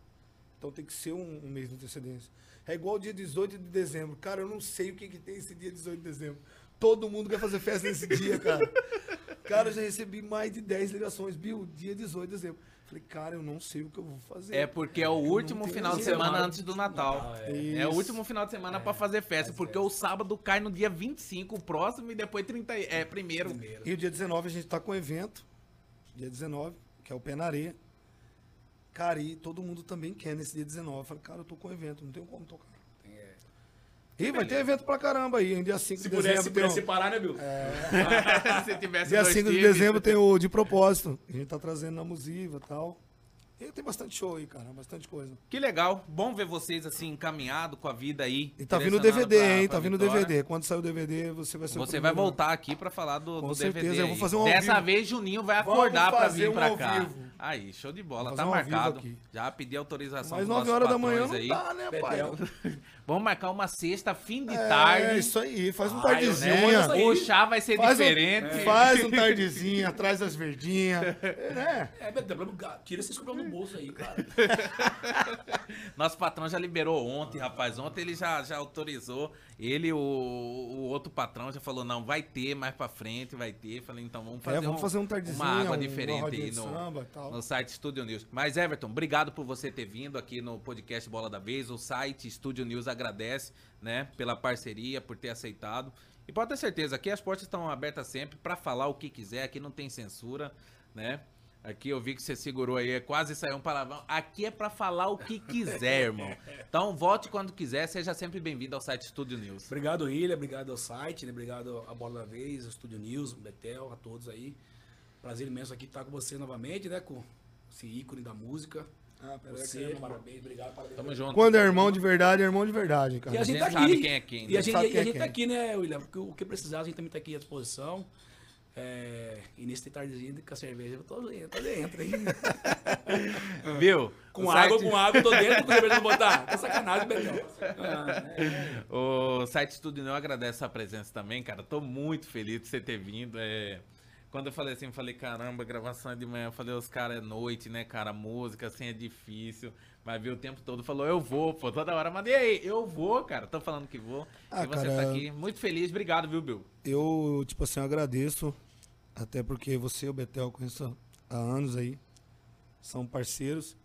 então tem que ser um, um mês de antecedência. É igual o dia 18 de dezembro. Cara, eu não sei o que, que tem esse dia 18 de dezembro. Todo mundo quer fazer festa nesse dia, cara. Cara, eu já recebi mais de 10 ligações. Bill, dia 18 de dezembro. Falei, cara, eu não sei o que eu vou fazer. É porque é o Eu último final de semana antes do Natal. Ah, é. é. o último final de semana pra fazer festa, porque o sábado cai no dia 25, o próximo, e depois 30, e- é primeiro. Primeiro. E o dia 19 a gente tá com um evento. Dia 19, que é o Pé na Areia. Cara, e todo mundo também quer nesse dia 19. Eu falei, cara, eu tô com um evento, não tenho como tocar. É. E vai ter evento pra caramba aí, em dia 5 Se de pudesse, dezembro. se pudesse um, separar, né, Bill? Se tivesse dia dois 5 de dezembro tem o de propósito. A gente tá trazendo na Musiva e tal. E tem bastante show aí, cara, bastante coisa. Que legal. Bom ver vocês assim, encaminhado com a vida aí. E tá vindo o DVD, pra- hein? pra Tá vindo o. DVD. Quando sair o DVD, você vai ser o Você vai voltar aqui pra falar do, Com do certeza, DVD. eu vou fazer um Dessa vivo. vez, Juninho vai Vamos acordar pra vir um pra cá. vivo. Aí, show de bola, tá um marcado. aqui. Já pedi autorização Mas dos 9 nossos horas da manhã não aí. dá, né, pai? Vamos marcar uma sexta, fim de É, tarde. isso aí, faz um Ah, eu- tardezinha. né? O chá vai ser Faz um, diferente. faz um tardezinha, atrás das verdinhas. É, né? É, tira esse escorpião do bolso aí, cara. Nosso patrão já liberou ontem, rapaz. Ontem ele já, já autorizou. Ele o, o outro patrão já falou, não, vai ter mais pra frente, vai ter. Falei, então vamos fazer, É, vamos fazer um uma água um- diferente aí no, samba no site Studio News. Mas, Everton, obrigado por você ter vindo aqui no podcast Bola da Vez. O site Studio News agradece, né, pela parceria, por ter aceitado. E pode ter certeza, aqui as portas estão abertas sempre pra falar o que quiser, aqui não tem censura, né? Aqui eu vi que você segurou aí, quase saiu um palavrão. Aqui é pra falar o que quiser, irmão. Então volte quando quiser, seja sempre bem-vindo ao site Studio News. Obrigado, Ilha. Obrigado ao site, né? Obrigado à Bola da Vez, ao Estúdio News, Betel, a todos aí. Prazer imenso aqui estar com você novamente, né? Com esse ícone da música. Ah, Você, é- parabéns, obrigado, parabéns. Tamo junto. Quando é irmão de verdade, é irmão de verdade, cara. E a gente, gente tá sabe aqui. quem é quem, né? E a gente, Sabe e a é gente quem. tá aqui, né, William? Porque o que precisar, a gente também tá aqui à disposição. É, e nesse tardezinho com a cerveja, eu tô dentro, tô dentro, hein? Viu? Com O água, site- com água, tô dentro, com cerveja não botar. Tá sacanagem, Betão. Ah, é. O site Studio News agradece a presença também, cara. Tô muito feliz de você ter vindo. É... Quando eu falei assim, eu falei, caramba, gravação é de manhã. Eu falei, os caras é noite, né, cara? Música, assim, é difícil. Vai ver o tempo todo. Falou, eu vou, pô, toda hora. Mandei aí, eu vou, cara. Tô falando que vou. Ah, e você cara, tá aqui. Muito feliz. Obrigado, viu, Bill? Eu, tipo assim, eu agradeço. Até porque você e o Betel conheço há anos aí. São parceiros.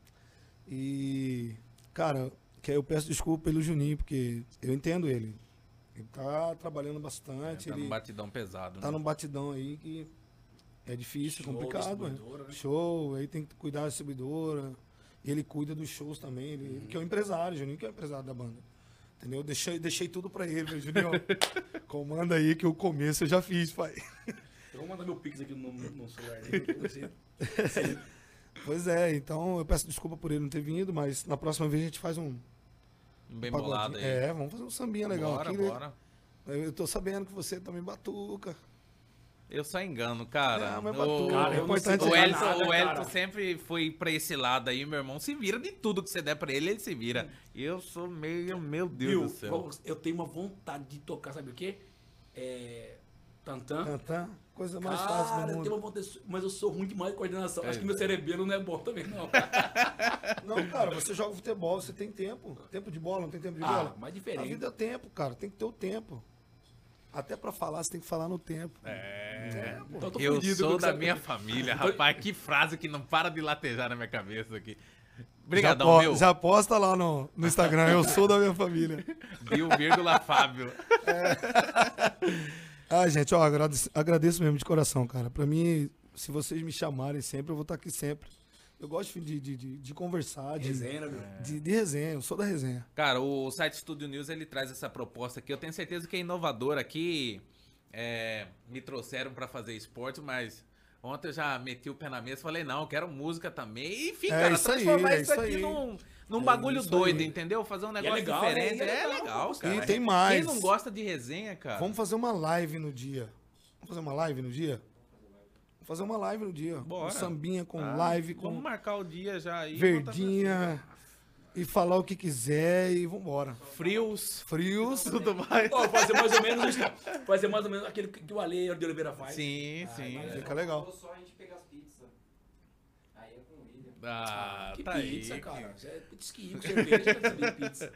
E, cara, que eu peço desculpa pelo Juninho, porque eu entendo ele. Ele tá trabalhando bastante. tá ele num batidão pesado, tá né? num batidão aí que é difícil, Show, complicado. né? né? Show, aí tem que cuidar da distribuidora. Ele cuida dos shows também. Ele, ele que é o empresário, Juninho que é o empresário da banda. Entendeu? Deixei, deixei tudo pra ele, Juninho. comanda aí que o começo eu já fiz, pai. Eu vou mandar meu pix aqui no, no celular dele. Pois é, então eu peço desculpa por ele não ter vindo, mas na próxima vez a gente faz um Um bem pagodinho. bolado aí. É, vamos fazer um sambinha legal bora, aqui. né? bora. Eu tô sabendo que você também batuca. Eu só engano, cara. Não, mas o, batuca. Cara, eu não sei importante o é Elton, nada, o Elton cara. sempre foi pra esse lado aí, meu irmão. Se vira de tudo que você der pra ele, ele se vira. Eu sou meio, meu Deus Viu? do céu. Eu tenho uma vontade de tocar, sabe o quê? É. Tantã. Cantar, coisa mais fácil Cara, do eu tenho mundo. uma vontade, de- mas eu sou ruim demais de coordenação. É, Acho que meu cerebelo não é bom também, não. Não, cara, você joga futebol, você tem tempo. Tempo de bola, não tem tempo de Ah, bola? mas A diferente. vida é tempo, cara, tem que ter o tempo. Até pra falar, você tem que falar no tempo. É. Então eu tô Eu sou da minha família, rapaz. Que frase que não para de latejar na minha cabeça aqui. já, Obrigadão, po- meu. já posta lá no, no Instagram, eu sou da minha família. Bill, vírgula, Fábio. Ah, gente, ó, agradeço, agradeço mesmo de coração, cara. Pra mim, se vocês me chamarem sempre, eu vou estar aqui sempre. Eu gosto de, de, de, de conversar, de, Resenha, né, meu? de, de resenha, eu sou da resenha. Cara, o site Studio News ele traz essa proposta aqui. Eu tenho certeza que é inovador aqui. É, me trouxeram pra fazer esporte, mas ontem eu já meti o pé na mesa e falei, não, eu quero música também. E, enfim, É cara, isso aí, transformar é isso isso aqui aí. num, num É bagulho doido, aí. entendeu? Fazer um negócio legal, diferente. né? É É legal, cara. E tem mais. Quem não gosta de resenha, cara? Vamos fazer uma live no dia. Vamos fazer uma live no dia? Vamos fazer uma live no dia. Bora. Um sambinha com Ah, live, Vamos com marcar o dia já aí. verdinha. E falar o que quiser e vambora. Frios. Frios. Tudo mais. Fazer mais ou menos. Fazer mais ou menos aquele que o Ale de Oliveira faz. Sim, sim. Fica legal. Só a gente pegar as é William. Ah, Que tá pizza, aí. cara. Isso é petisquinho, cerveja, sabia pizza.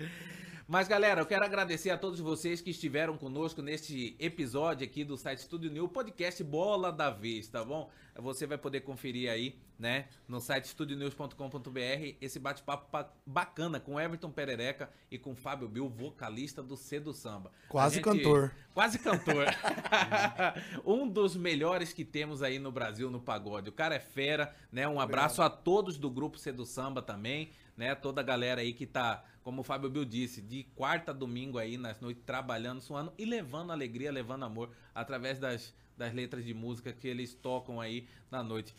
Mas galera, eu quero agradecer a todos vocês que estiveram conosco neste episódio aqui do site Studio New, podcast Bola da Vez, tá bom? Você vai poder conferir aí, né, no site studionews.com.br esse bate-papo pa- bacana com Everton Perereca e com Fábio Bill, vocalista do C do Samba. Quase cantor. Quase cantor. um dos melhores que temos aí no Brasil no pagode. O cara é fera, né? Um abraço a todos do grupo C do Samba também, né? Toda a galera aí que tá, como o Fábio Bill disse, de quarta a domingo aí nas noites trabalhando, suando e levando alegria, levando amor através das, das letras de música que eles tocam aí na noite.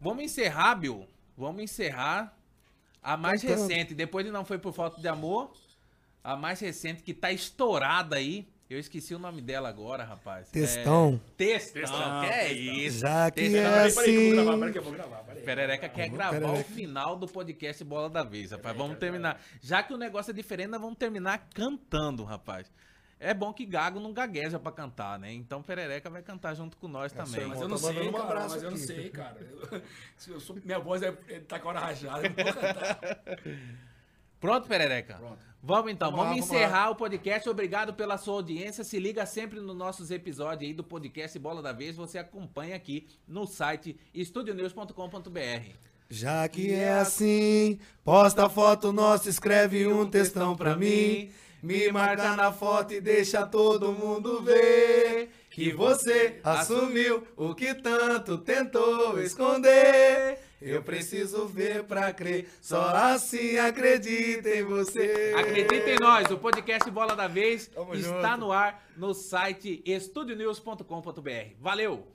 Vamos encerrar, Bill. Vamos encerrar a mais recente, depois de Não Foi Por Falta de Amor, a mais recente que tá estourada aí Eu esqueci o nome dela agora, rapaz. Textão. É... Textão. Textão, que é isso? Já que Textão. é Peraí, peraí, que eu vou gravar, assim. peraí que eu vou gravar. Peraí. Perereca quer gravar Perereca. o final do podcast Bola da Vez, rapaz. Vamos terminar. Já que o negócio é diferente, nós vamos terminar cantando, rapaz. É bom que Gago não gagueja pra cantar, né? Então Perereca vai cantar junto com nós também. Mas eu não sei, um cara, abraço mas eu não sei, cara. Eu- eu sou- minha voz é, é- tá com a hora rajada, eu não vou cantar. Pronto, Perereca? Pronto. Vamos então, Vamos vamos, lá, vamos encerrar o podcast. Obrigado pela sua audiência. Se liga sempre nos nossos episódios aí do podcast Bola da Vez. Você acompanha aqui no site estudionews.com.br. Já que é assim, posta foto nossa, escreve um textão pra mim. Me marca na foto e deixa todo mundo ver que você assumiu o que tanto tentou esconder. Eu preciso ver pra crer, só assim acredita em você. Acredita em nós, o podcast Bola da Vez Tamo está junto. no ar no site estudionews.com.br. Valeu!